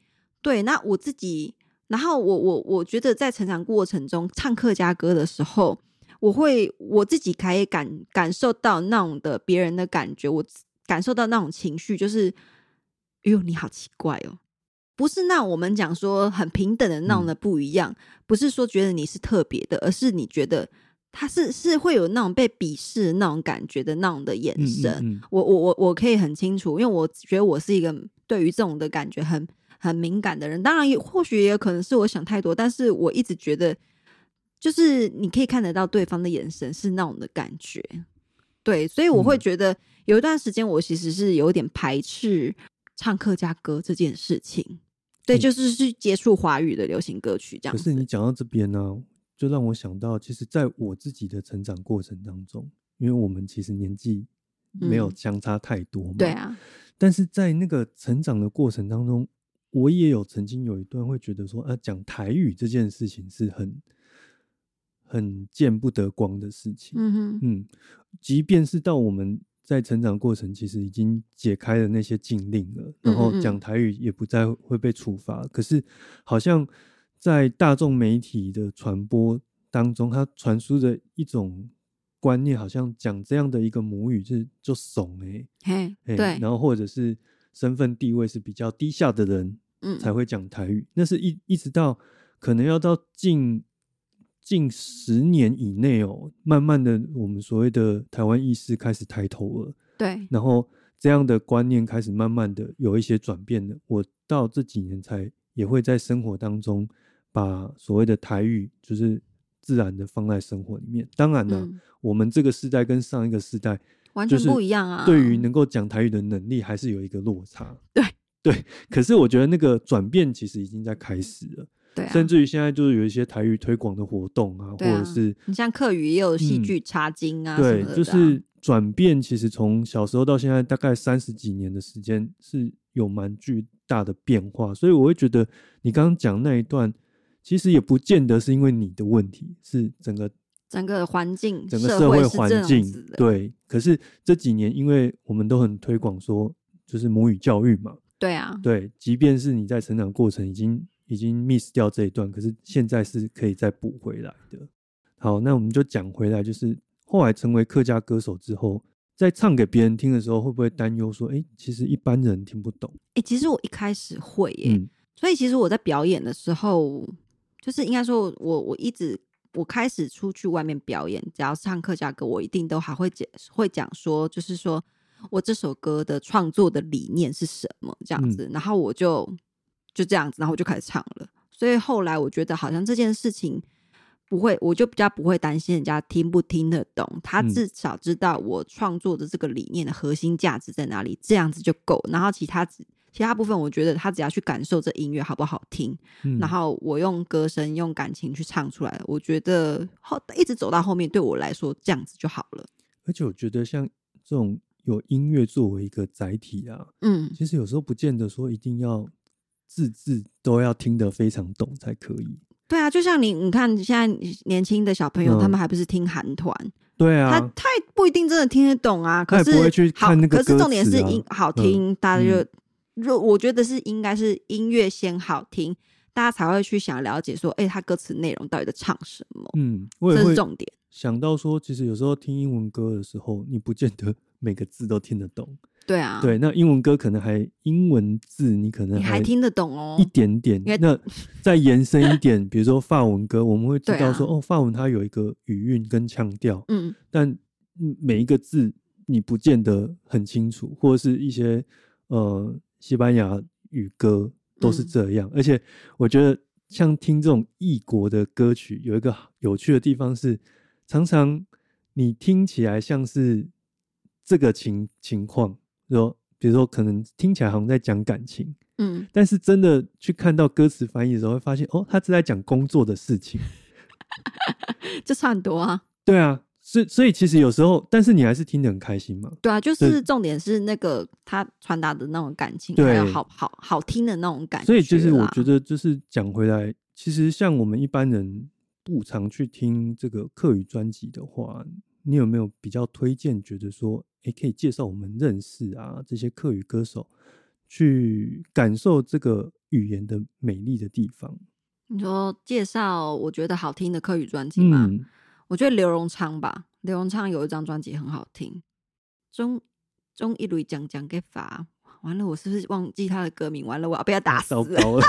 对，那我自己，然后我我我觉得在成长过程中唱客家歌的时候，我会我自己可以感感受到那种的别人的感觉，我感受到那种情绪，就是，哎呦，你好奇怪哦。不是那我们讲说很平等的那种的不一样，不是说觉得你是特别的，而是你觉得他是是会有那种被鄙视那种感觉的那种的眼嗯神。嗯嗯我我我我可以很清楚，因为我觉得我是一个对于这种的感觉很很敏感的人。当然也，或许也有可能是我想太多，但是我一直觉得，就是你可以看得到对方的眼神是那种的感觉。对，所以我会嗯觉得有一段时间我其实是有点排斥唱客家歌这件事情。对，嗯就是去接触华语的流行歌曲这样可。是你讲到这边呢、就让我想到，其实在我自己的成长过程当中，因为我们其实年纪没有嗯相差太多嘛，对。啊，但是在那个成长的过程当中，我也有曾经有一段会觉得说，啊，讲台语这件事情是很很见不得光的事情。嗯哼，嗯，即便是到我们在成长过程，其实已经解开了那些禁令了，然后讲台语也不再会被处罚。可是，好像在大众媒体的传播当中，它传输着一种观念，好像讲这样的一个母语是就怂哎、嘿，欸对，然后或者是身份地位是比较低下的人嗯，才会讲台语，那是一一直到可能要到近近十年以内哦，慢慢的我们所谓的台湾意识开始抬头了，对，然后这样的观念开始慢慢的有一些转变了。我到这几年才也会在生活当中把所谓的台语就是自然的放在生活里面。当然了，嗯，我们这个时代跟上一个时代完全不一样啊。对于能够讲台语的能力还是有一个落差。对对，可是我觉得那个转变其实已经在开始了，对啊，甚至于现在就是有一些台语推广的活动啊，或者是你像客语也有戏嗯剧插经啊，什对，就是转变，其实从小时候到现在大概三十几年的时间是有蛮巨大的变化，所以我会觉得你刚刚讲那一段，其实也不见得是因为你的问题，是整个整个环境、整个社社会环境对。可是这几年，因为我们都很推广说，就是母语教育嘛，对啊，对，即便是你在成长过程已经已经 miss 掉这一段，可是现在是可以再补回来的。好，那我们就讲回来，就是后来成为客家歌手之后，在唱给别人听的时候，会不会担忧说，哎、其实一般人听不懂？哎、其实我一开始会耶，嗯所以其实我在表演的时候，就是应该说我我一直我开始出去外面表演，只要是唱客家歌，我一定都还会讲会讲说，就是说我这首歌的创作的理念是什么这样嗯子，然后我就就这样子，然后我就开始唱了。所以后来我觉得好像这件事情不会，我就比较不会担心人家听不听得懂，他嗯至少知道我创作的这个理念的核心价值在哪里，这样子就够。然后其他只其他部分，我觉得他只要去感受这音乐好不好听，嗯然后我用歌声、用感情去唱出来，我觉得后一直走到后面，对我来说这样子就好了。而且我觉得像这种有音乐作为一个载体啊，嗯，其实有时候不见得说一定要字字都要听得非常懂才可以。对啊，就像你，你看现在年轻的小朋友，嗯他们还不是听韩团，对啊，他他也不一定真的听得懂啊。可是他不会去好看那个歌可是重点是音好听，大家嗯就。若我觉得是应该是音乐先好听，大家才会去想了解说，哎、他歌词内容到底在唱什么，嗯，我也这是重点。想到说，其实有时候听英文歌的时候，你不见得 每个字都听得懂。对啊，对，那英文歌可能还英文字，你可能你还听得懂哦一。点点。那再延伸一点，比如说法文歌，我们会知道说，哦，法文它有一个语韵跟腔调，嗯，但嗯每一个字你不见得很清楚，或者是一些呃西班牙语歌都是嗯这样。而且我觉得像听这种异国的歌曲，有一个有趣的地方是，常常你听起来像是这个情情况，说比如说可能听起来好像在讲感情，嗯，但是真的去看到歌词翻译的时候，会发现哦，他是在讲工作的事情。就差很多啊。对啊，所以所以其实有时候，但是你还是听得很开心嘛。对啊，就是重点是那个他传达的那种感情，对还有好好好听的那种感觉。所以就是我觉得，就是讲回来，其实像我们一般人不常去听这个客语专辑的话，你有没有比较推荐？觉得说，诶，可以介绍我们认识啊这些客语歌手，去感受这个语言的美丽的地方。你说介绍我觉得好听的客语专辑吗？嗯，我觉得刘荣昌吧，刘荣昌有一张专辑很好听，中中一蕊讲讲给法。完了，我是不是忘记他的歌名？完了，我要被他打死了。糟糕了。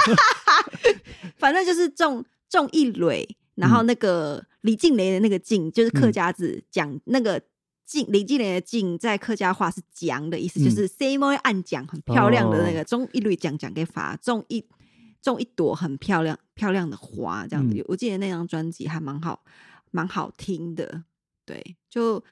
反正就是中中一蕊，然嗯后那个李静蕾的那个静，就是客家字讲那个静，李静蕾的静在客家话是讲的意思，嗯就是 say more 暗讲很漂亮的那哦个种一蕊讲讲给法，种一种一朵很漂亮漂亮的花这样子。嗯我记得那张专辑还蛮好，蛮好听的，对，就。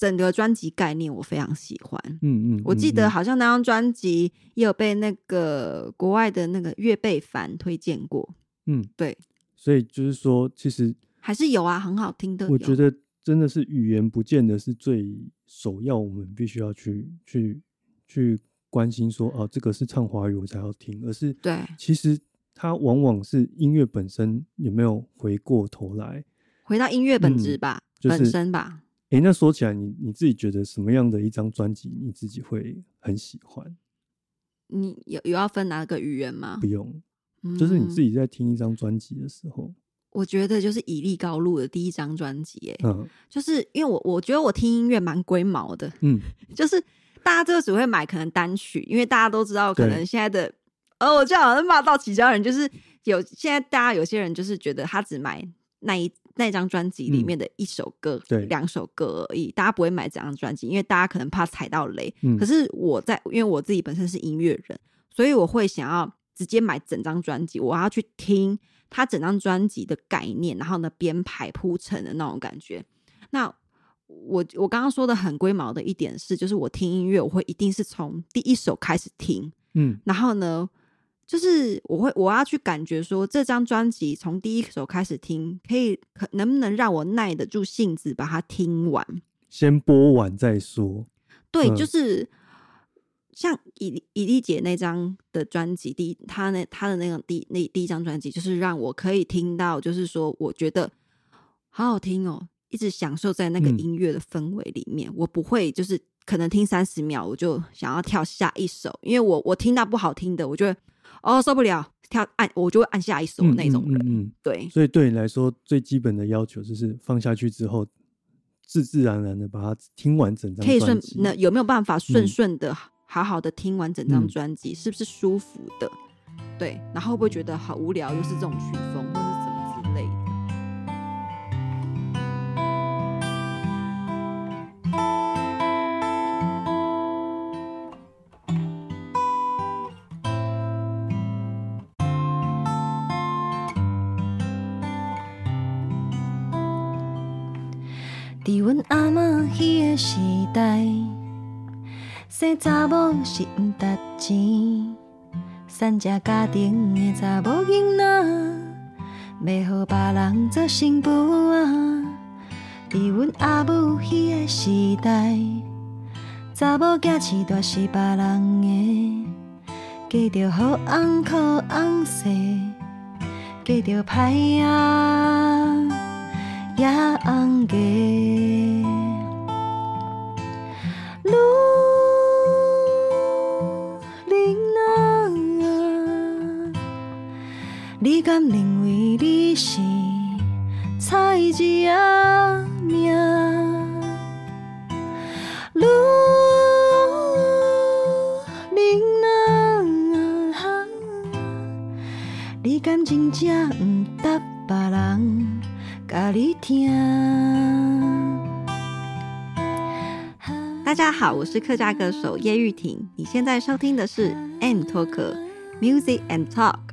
整个专辑概念我非常喜欢，嗯嗯，我记得嗯，好像那张专辑也有被那个国外的那个岳贝凡推荐过，嗯，对，所以就是说，其实还是有啊，很好听的。我觉得真的是语言不见得是最首要，我们必须要去去去关心说哦，这个是唱华语我才要听，而是对其实它往往是音乐本身有没有回过头来。回到音乐本质嗯吧，就是本身吧。诶，那说起来你，你自己觉得什么样的一张专辑你自己会很喜欢？你有有要分哪个语言吗不？用，就是你自己。在听一张专辑的时候，我觉得就是以利高路的第一张专辑，哎，嗯就是因为我我觉得我听音乐蛮龟毛的，嗯，就是大家这个只会买可能单曲，因为大家都知道可能现在的，呃，我这样好像骂到其他人，就是有现在大家有些人就是觉得他只买那一那张专辑里面的一首歌、嗯对两首歌而已，大家不会买整张专辑，因为大家可能怕踩到雷。嗯可是我在，因为我自己本身是音乐人，所以我会想要直接买整张专辑，我要去听他整张专辑的概念，然后呢编排铺陈的那种感觉。那我我刚刚说的很龟毛的一点是，就是我听音乐，我会一定是从第一首开始听，嗯然后呢，就是我会我要去感觉说这张专辑从第一首开始听，可以可能不能让我耐得住性子把它听完？先播完再说。对，嗯就是像以以丽姐那张的专辑，第一她那她的那个第那第一张专辑，就是让我可以听到，就是说我觉得好好听哦，一直享受在那个嗯音乐的氛围里面，我不会就是可能听三十秒我就想要跳下一首，因为我我听到不好听的，我就会哦受不了，跳按我就会按下一首嗯那种人，嗯嗯嗯对所以对你来说，最基本的要求就是放下去之后，自自然然的把它听完整张可以顺。那有没有办法顺嗯顺的、好好的听完整张嗯专辑，是不是舒服的？对，然后会不会觉得好无聊，又是这种曲伫阮阿嬷迄个时代，生查某是毋值钱，产只家庭的查某囡仔，要互别人做新妇啊。伫阮阿母迄个时代，查某囝饲大是别人的，嫁着好翁靠翁婿，嫁着歹仔。也红个。女人啊，你敢认为你是菜鸡仔命？女人啊，你敢真正毋答别人？甲你听。大家好，我是客家歌手叶玉婷，你现在收听的是 M Talk Music and Talk。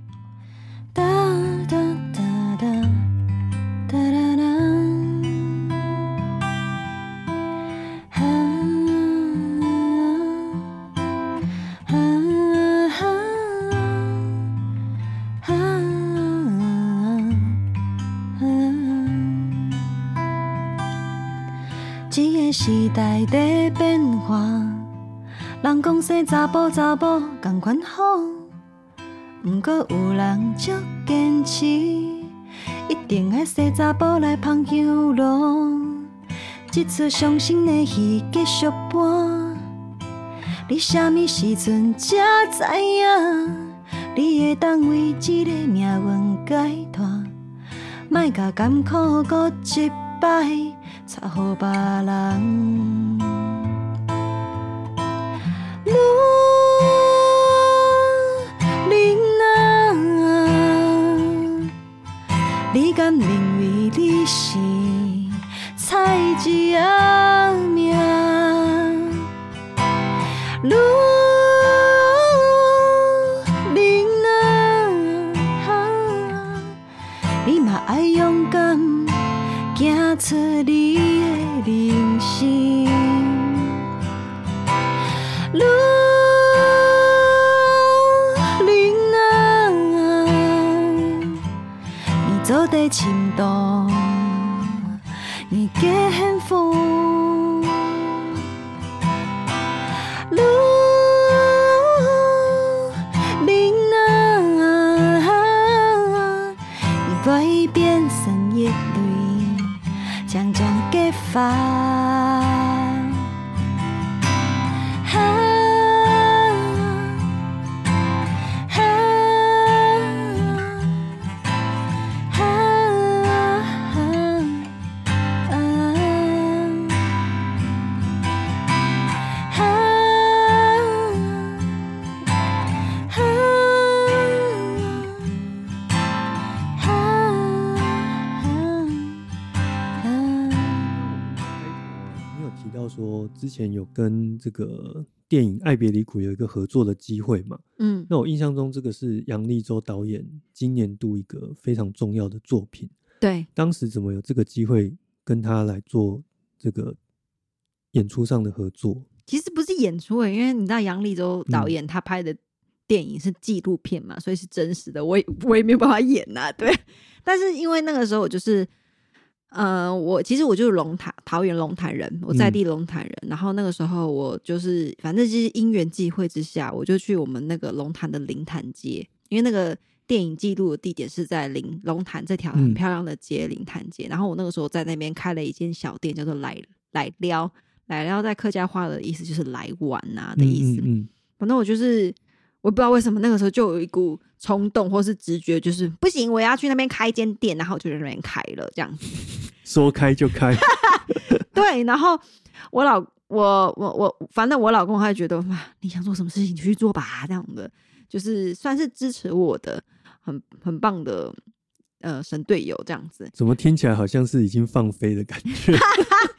时代在变化，人讲生查甫查某共款好，毋过有人足坚持，一定爱生查甫来捧香炉。一出伤心的戏继续播，你啥物时阵才知影？你会当为这个命运解脱，莫甲甘苦搁一摆，插互别人。发。前有跟这个电影《爱别离苦》有一个合作的机会嘛？嗯，那我印象中这个是杨立洲导演今年度一个非常重要的作品。对，当时怎么有这个机会跟他来做这个演出上的合作？其实不是演出诶，因为你知道杨立洲导演他拍的电影是纪录片嘛，所以是真实的，我也我也没有办法演呐、对。但是因为那个时候我就是，呃，我其实我就是龙潭桃园龙潭人，我在地龙潭人。然后那个时候我就是，反正就是因缘际会之下，我就去我们那个龙潭的灵潭街，因为那个电影记录的地点是在灵龙潭这条很嗯漂亮的街灵潭街。然后我那个时候在那边开了一间小店，叫做来来撩。来撩在客家话的意思就是来玩啊、的意思。嗯嗯反正我就是我不知道为什么那个时候就有一股冲动或是直觉，就是不行，我要去那边开一间店，然后我就在那边开了这样子。嗯 说开就开。对，然后我老我我我，反正我老公他就觉得嘛，你想做什么事情就去做吧，这样的，就是算是支持我的，很很棒的呃神队友这样子。怎么听起来好像是已经放飞的感觉？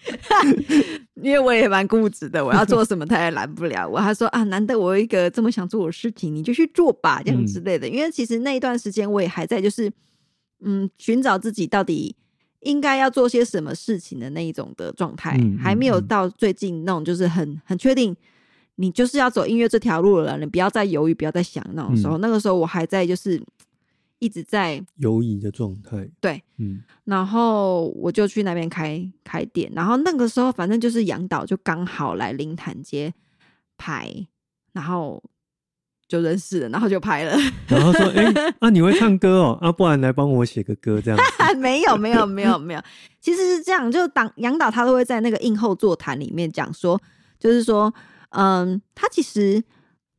因为我也蛮固执的，我要做什么他也拦不了我。他说啊，难得我有一个这么想做的事情，你就去做吧，这样之类的。因为其实那一段时间我也还在就是嗯寻找自己到底应该要做些什么事情的那一种的状态，还没有嗯到最近那种就是很很确定。你就是要走音乐这条路了，你不要再犹豫，不要再想那种时候。那个时候我还在就是一直在游移的状态。对，嗯然后我就去那边开开店，然后那个时候反正就是杨导就刚好来灵潭街拍，然后就认识了，然后就拍了。然后说：“哎、啊，你会唱歌哦？啊，不然来帮我写个歌这样子。没有没有没有没有，其实是这样，就当杨导他都会在那个映后座谈里面讲说，就是说，嗯，他其实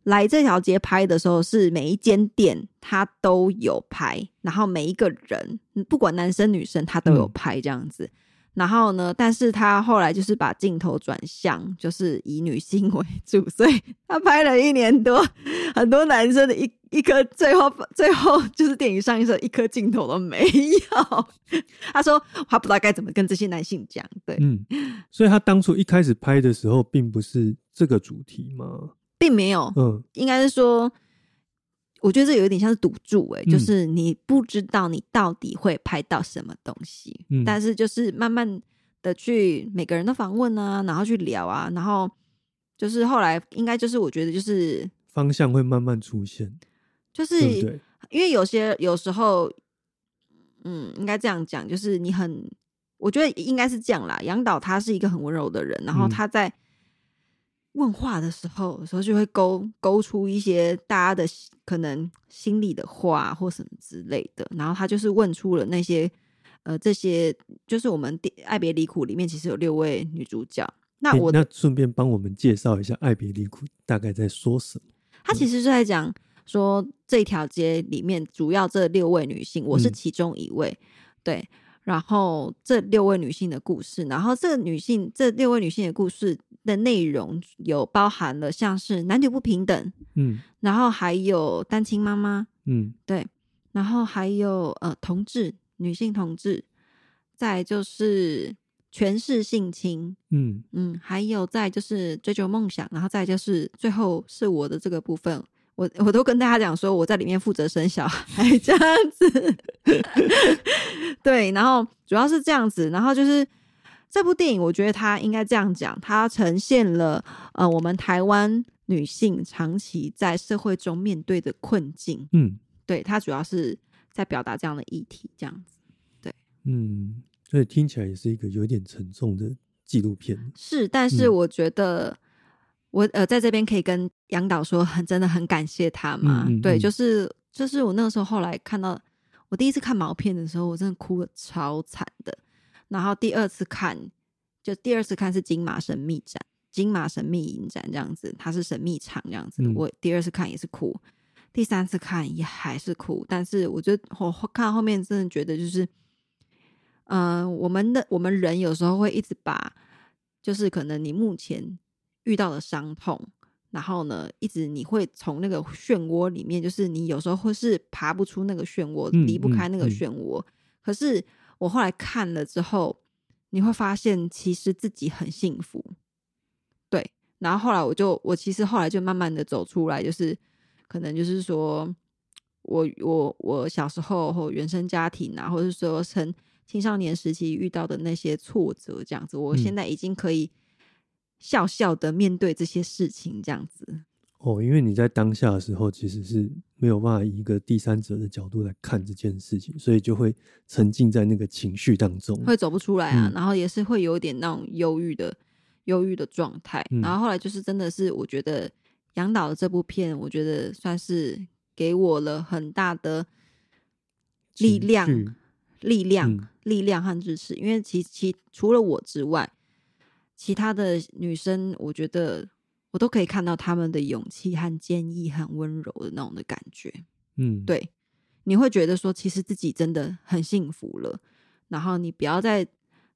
来这条街拍的时候，是每一间店他都有拍，然后每一个人，不管男生女生，他都有拍这样子。然后呢，但是他后来就是把镜头转向，就是以女性为主，所以他拍了一年多，很多男生的一一颗，最后最后就是电影上映的时候一颗镜头都没有。他说他不知道该怎么跟这些男性讲，对，嗯，所以他当初一开始拍的时候，并不是这个主题嘛。并没有，嗯应该是说，我觉得这有一点像是赌注，哎，嗯就是你不知道你到底会拍到什么东西，嗯但是就是慢慢的去每个人的访问啊，然后去聊啊，然后就是后来应该就是我觉得就是方向会慢慢出现，就是对对？因为有些有时候，嗯，应该这样讲，就是你很我觉得应该是这样啦。杨导他是一个很温柔的人，然后嗯他在问话的时候，有时候就会勾勾出一些大家的可能心里的话或什么之类的，然后他就是问出了那些呃这些，就是我们《爱别离苦》里面其实有六位女主角，那我诶那顺便帮我们介绍一下《爱别离苦》大概在说什么？他其实是在讲说这条街里面主要这六位女性，我是嗯其中一位，对。然后这六位女性的故事，然后这个女性这六位女性的故事的内容有包含了像是男女不平等，嗯。然后还有单亲妈妈，嗯。对，然后还有呃同志女性同志，再就是权势性侵，嗯。嗯，还有再就是追求梦想，然后再就是最后是我的这个部分，我我都跟大家讲说我在里面负责生小孩 这样子，对，然后主要是这样子，然后就是这部电影，我觉得它应该这样讲，它呈现了呃我们台湾女性长期在社会中面对的困境，嗯对，它主要是在表达这样的议题，这样子。对嗯，所以听起来也是一个有点沉重的纪录片。是，但是嗯我觉得我呃在这边可以跟杨导说，很真的很感谢他嘛。对，嗯嗯嗯就是就是我那个时候后来看到我第一次看毛片的时候，我真的哭的超惨的。然后第二次看，就第二次看是金马神秘展，金马神秘影展这样子，它是神秘场这样子。嗯我第二次看也是哭，第三次看也还是哭。但是我觉得我看到后面真的觉得就是。嗯、我们的我们人有时候会一直把，就是可能你目前遇到的伤痛，然后呢，一直你会从那个漩涡里面，就是你有时候会是爬不出那个漩涡，嗯离不开那个嗯嗯漩涡。可是我后来看了之后，你会发现其实自己很幸福，对。然后后来我就我其实后来就慢慢的走出来，就是可能就是说我我我小时候或原生家庭啊，或者是说从青少年时期遇到的那些挫折，这样子，我嗯现在已经可以笑笑的面对这些事情，这样子。哦，因为你在当下的时候，其实是没有办法以一个第三者的角度来看这件事情，所以就会沉浸在那个情绪当中。会走不出来啊，嗯然后也是会有点那种忧郁的忧郁的状态。嗯然后后来就是真的是，我觉得杨导的这部片，我觉得算是给我了很大的力量力量、嗯力量和支持。因为其其除了我之外，其他的女生，我觉得我都可以看到她们的勇气和坚毅和温柔的那种的感觉。嗯，对，你会觉得说，其实自己真的很幸福了，然后你不要再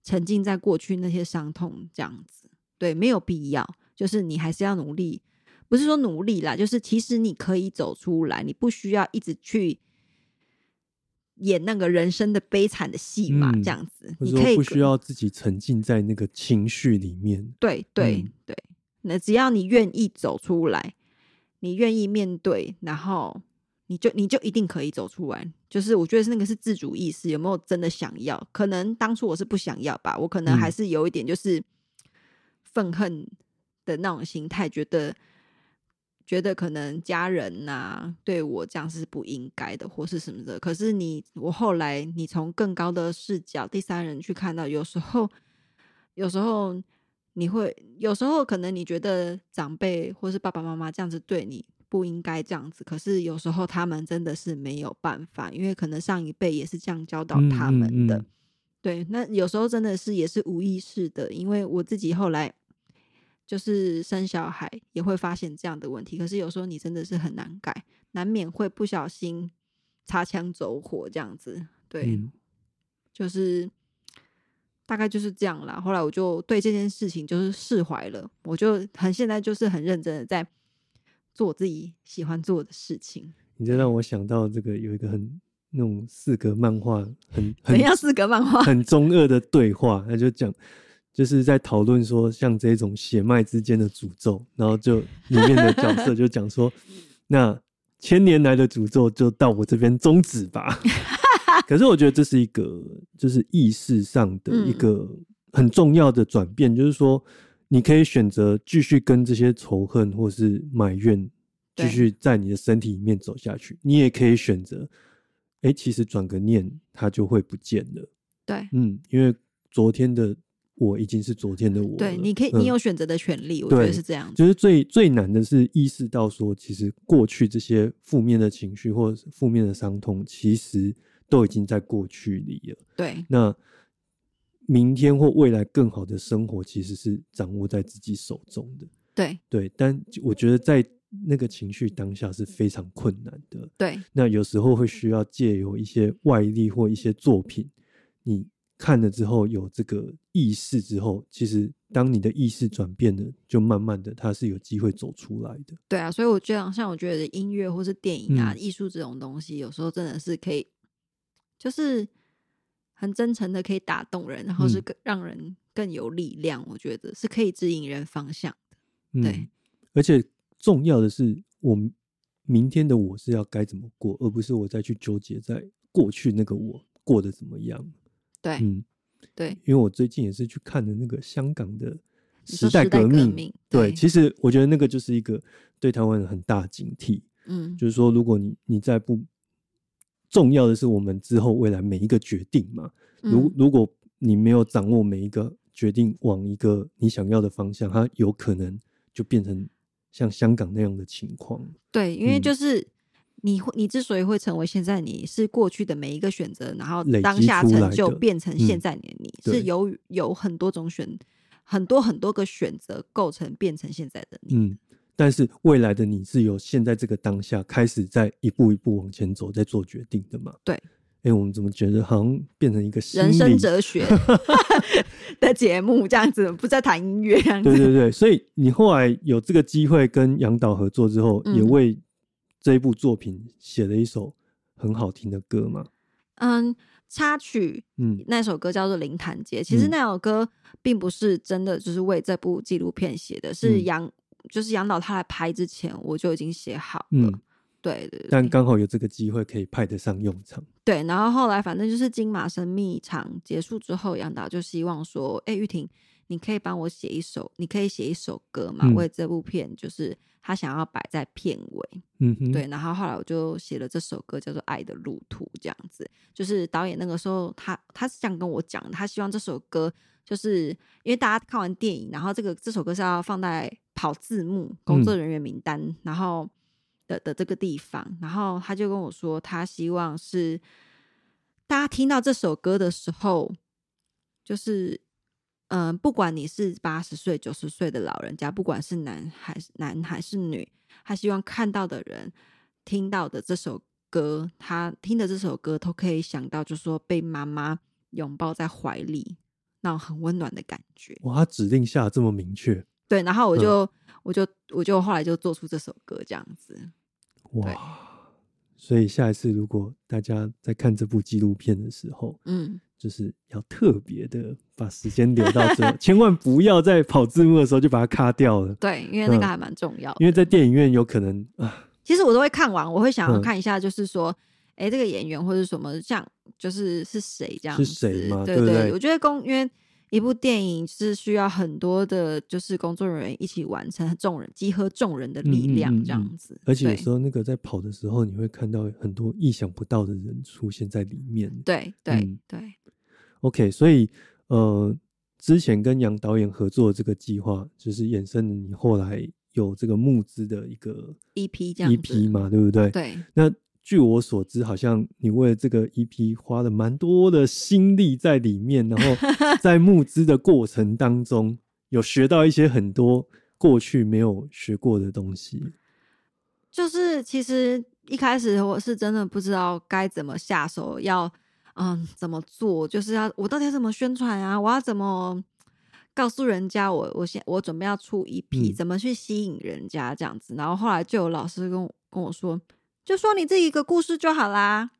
沉浸在过去那些伤痛这样子，对，没有必要，就是你还是要努力，不是说努力啦，就是其实你可以走出来，你不需要一直去演那个人生的悲惨的戏嘛，嗯这样子，你可以不需要自己沉浸在那个情绪里面。对对、嗯对，那只要你愿意走出来，你愿意面对，然后你就你就一定可以走出来。就是我觉得是那个是自主意识，有没有真的想要？可能当初我是不想要吧，我可能嗯还是有一点就是愤恨的那种心态，觉得觉得可能家人呐、对我这样是不应该的，或是什么的。可是你我后来你从更高的视角，第三人去看到，有时候有时候你会，有时候可能你觉得长辈或是爸爸妈妈这样子对你不应该这样子，可是有时候他们真的是没有办法，因为可能上一辈也是这样教导嗯他们的。嗯嗯对，那有时候真的是也是无意识的，因为我自己后来就是生小孩也会发现这样的问题，可是有时候你真的是很难改，难免会不小心擦枪走火这样子。对，嗯就是大概就是这样啦。后来我就对这件事情就是释怀了，我就很现在就是很认真的在做我自己喜欢做的事情。你这让我想到这个有一个很那种四格漫画，很很怎样四格漫画？很中二的对话，他就讲。就是在讨论说，像这种血脉之间的诅咒，然后就里面的角色就讲说，那千年来的诅咒就到我这边终止吧。可是我觉得这是一个就是意识上的一个很重要的转变，就是说你可以选择继续跟这些仇恨或是埋怨继对。续在你的身体里面走下去，你也可以选择，哎、其实转个念，它就会不见了。对，嗯，因为昨天的我已经是昨天的我。对，你可以，嗯你有选择的权利，我觉得是这样子。就是最最难的是意识到说，其实过去这些负面的情绪或负面的伤痛，其实都已经在过去里了。对，那明天或未来更好的生活，其实是掌握在自己手中的。对，对，但我觉得在那个情绪当下是非常困难的。对，那有时候会需要借由一些外力或一些作品，你看了之后有这个意识之后，其实当你的意识转变了，就慢慢的它是有机会走出来的。对啊，所以我觉得，像我觉得音乐或是电影啊、嗯艺术这种东西，有时候真的是可以，就是很真诚的可以打动人，然后是嗯更让人更有力量。我觉得是可以指引人方向的。嗯对，而且重要的是，我明天的我是要该怎么过，而不是我再去纠结在过去那个我过得怎么样。对，嗯，对，因为我最近也是去看了那个香港的时代革命，命对，对。其实我觉得那个就是一个对台湾人很大的警惕，嗯，就是说，如果你你在不重要的是我们之后未来每一个决定嘛，如。嗯如果你没有掌握每一个决定往一个你想要的方向，它有可能就变成像香港那样的情况。对，因为嗯。就是你会，你之所以会成为现在你，是过去的每一个选择，然后当下成就变成现嗯在你的你，对是有有很多种选，很多很多个选择构成变成现在的你。嗯，但是未来的你是由现在这个当下开始在一步一步往前走，在做决定的嘛？对。哎、我们怎么觉得好像变成一个人生哲学 的节目这样子，不再谈音乐这样子。对对对，所以你后来有这个机会跟杨导合作之后，也嗯为这一部作品写了一首很好听的歌嘛。嗯，插曲嗯那首歌叫做《灵潭街》，其实嗯那首歌并不是真的就是为这部纪录片写的，是嗯杨、就是杨导他来拍之前我就已经写好了。嗯，对对对，但刚好有这个机会可以派得上用场。对，然后后来反正就是金马神秘场结束之后，杨导就希望说：“哎，玉婷，你可以帮我写一首，你可以写一首歌嘛，嗯为这部片就是他想要摆在片尾。嗯哼，对，然后后来我就写了这首歌，叫做《爱的路途》，这样子。就是导演那个时候他他是这样跟我讲，他希望这首歌就是因为大家看完电影，然后这个这首歌是要放在跑字幕工作嗯人员名单，然后的的这个地方，然后他就跟我说，他希望是大家听到这首歌的时候，就是嗯、呃不管你是八十岁、九十岁的老人家，不管是男还是男还是女，他希望看到的人听到的这首歌，他听的这首歌都可以想到，就说被妈妈拥抱在怀里那种很温暖的感觉。哇，他指令下这么明确，对，然后我嗯就、我就我就后来就做出这首歌这样子。对哇！所以下一次如果大家在看这部纪录片的时候，嗯，就是要特别的把时间留到最后，千万不要在跑字幕的时候就把它卡掉了，对，因为那个嗯还蛮重要的。因为在电影院有可能啊，其实我都会看完，我会想要嗯看一下，就是说，哎、这个演员或者什么，像就是是谁这样子，是谁吗对对我觉得公因为一部电影是需要很多的，就是工作人员一起完成，众人集合众人的力量嗯嗯嗯这样子。而且有对时候那个在跑的时候，你会看到很多意想不到的人出现在里面。对对嗯对，OK，所以呃，之前跟杨导演合作的这个计划，就是衍生了你后来有这个募资的一个 EP 这样子 EP 嘛，对不对？。对那据我所知，好像你为了这个 EP 花了蛮多的心力在里面，然后 在募资的过程当中，有学到一些很多过去没有学过的东西。就是其实一开始我是真的不知道该怎么下手，要嗯怎么做，就是要我到底要怎么宣传啊？我要怎么告诉人家我我现我准备要出一批，嗯怎么去吸引人家这样子？然后后来就有老师跟我跟我说，就说你这一个故事就好啦。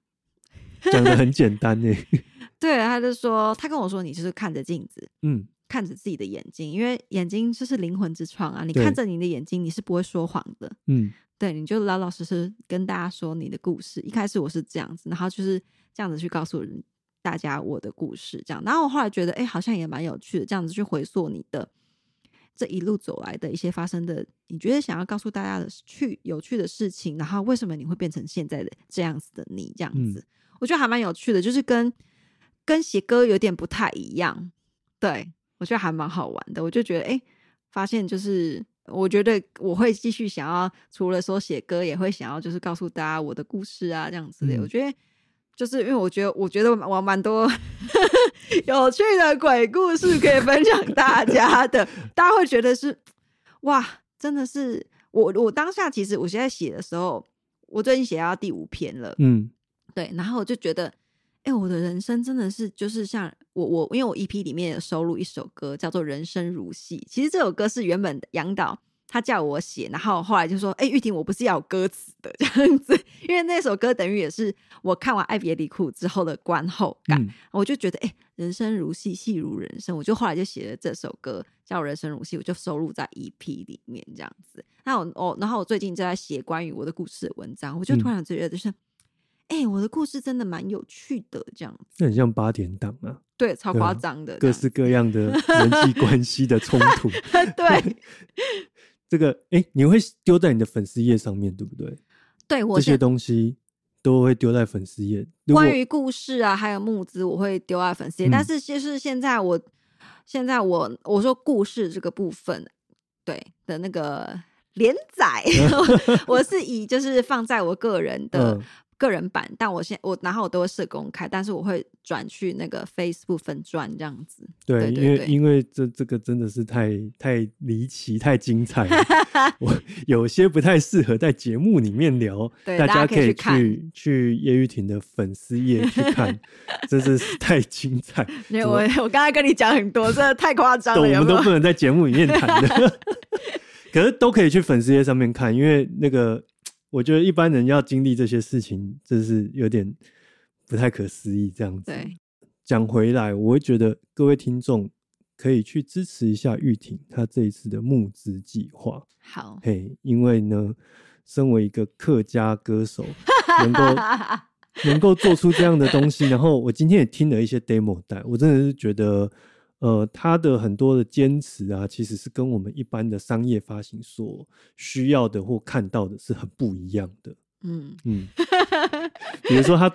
讲的很简单呢。对，他就说他跟我说，你就是看着镜子，嗯，看着自己的眼睛，因为眼睛就是灵魂之窗啊。你看着你的眼睛，你是不会说谎的。嗯对，你就老老实实跟大家说你的故事。一开始我是这样子，然后就是这样子去告诉人大家我的故事，这样。然后我后来觉得，哎，好像也蛮有趣的，这样子去回溯你的这一路走来的一些发生的，你觉得想要告诉大家的去有趣的事情，然后为什么你会变成现在的这样子的你，这样子，我觉得还蛮有趣的，就是跟跟写歌有点不太一样。对我觉得还蛮好玩的。我就觉得，哎、发现就是，我觉得我会继续想要，除了说写歌，也会想要就是告诉大家我的故事啊，这样子的。嗯我觉得。就是因为我觉得，我觉得我蛮多 有趣的鬼故事可以分享大家的，大家会觉得是哇，真的是我我当下其实我现在写的时候，我最近写到第五篇了，嗯对，然后我就觉得，哎、我的人生真的是就是像我我，因为我 EP 里面有收录一首歌叫做《人生如戏》，其实这首歌是原本杨导他叫我写，然后后来就说，哎、玉婷，我不是要有歌词的。这样子，因为那首歌等于也是我看完《爱别离苦》之后的观后感，嗯我就觉得，哎、人生如戏，戏如人生，我就后来就写了这首歌叫《人生如戏》，我就收录在 EP 里面这样子。那我我，然后我最近就在写关于我的故事的文章，我就突然觉得就是，哎、我的故事真的蛮有趣的，这样子，这很像八点档啊，对，超夸张的，各式各样的人际 关系的冲突。对这个哎、你会丢在你的粉丝页上面，对不对？对，我这些现东西都会丢在粉丝页。关于故事啊，还有募资，我会丢在粉丝页。嗯但是就是现在我，现在我我说故事这个部分，对的那个连载，我是以就是放在我个人的、嗯个人版，但我现我然后我都会设公开，但是我会转去那个 Facebook 粉钻这样子。对，对对对因为因为这这个真的是太太离奇、太精彩了，我有些不太适合在节目里面聊，大大家可以去看去去叶玉婷的粉丝页去看，真是是太精彩，因为我我刚才跟你讲很多，真的太夸张了，我们都不？能在节目里面谈的，可是都可以去粉丝页上面看，因为那个我觉得一般人要经历这些事情，真是有点不太可思议这样子。对，讲回来，我会觉得各位听众可以去支持一下玉婷她这一次的募资计划，好，嘿，因为呢，身为一个客家歌手，能够能够做出这样的东西，然后我今天也听了一些 demo 带，我真的是觉得，呃，他的很多的坚持啊，其实是跟我们一般的商业发行所需要的或看到的是很不一样的。嗯，嗯，比如说他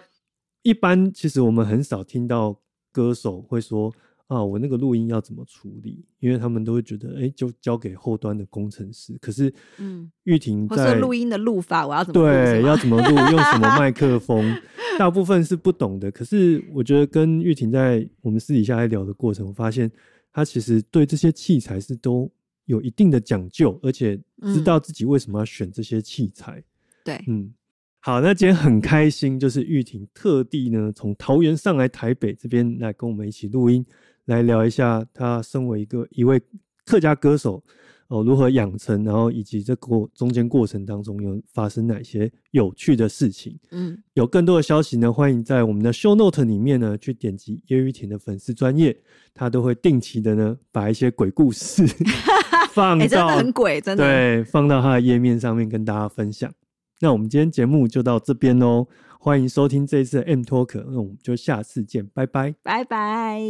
一般其实我们很少听到歌手会说啊，我那个录音要怎么处理，因为他们都会觉得，哎、就交给后端的工程师。可是，嗯，玉婷或在是录音的录法，我要怎么对要怎么录，用什么麦克风，大部分是不懂的。可是我觉得跟玉婷在我们私底下在聊的过程，我发现她其实对这些器材是都有一定的讲究，而且知道自己为什么要选这些器材。对，嗯，好，那今天很开心，就是玉婷特地呢从桃园上来台北这边来跟我们一起录音，来聊一下他身为一个一位客家歌手哦如何养成，然后以及这过中间过程当中有发生哪些有趣的事情。嗯，有更多的消息呢，欢迎在我们的 show note 里面呢去点击叶玉婷的粉丝专业，她都会定期的呢把一些鬼故事 放到的很鬼，真的。对，放到他的页面上面跟大家分享。那我们今天节目就到这边喽，欢迎收听这一次的 M Talk，那我们就下次见，拜拜。拜拜。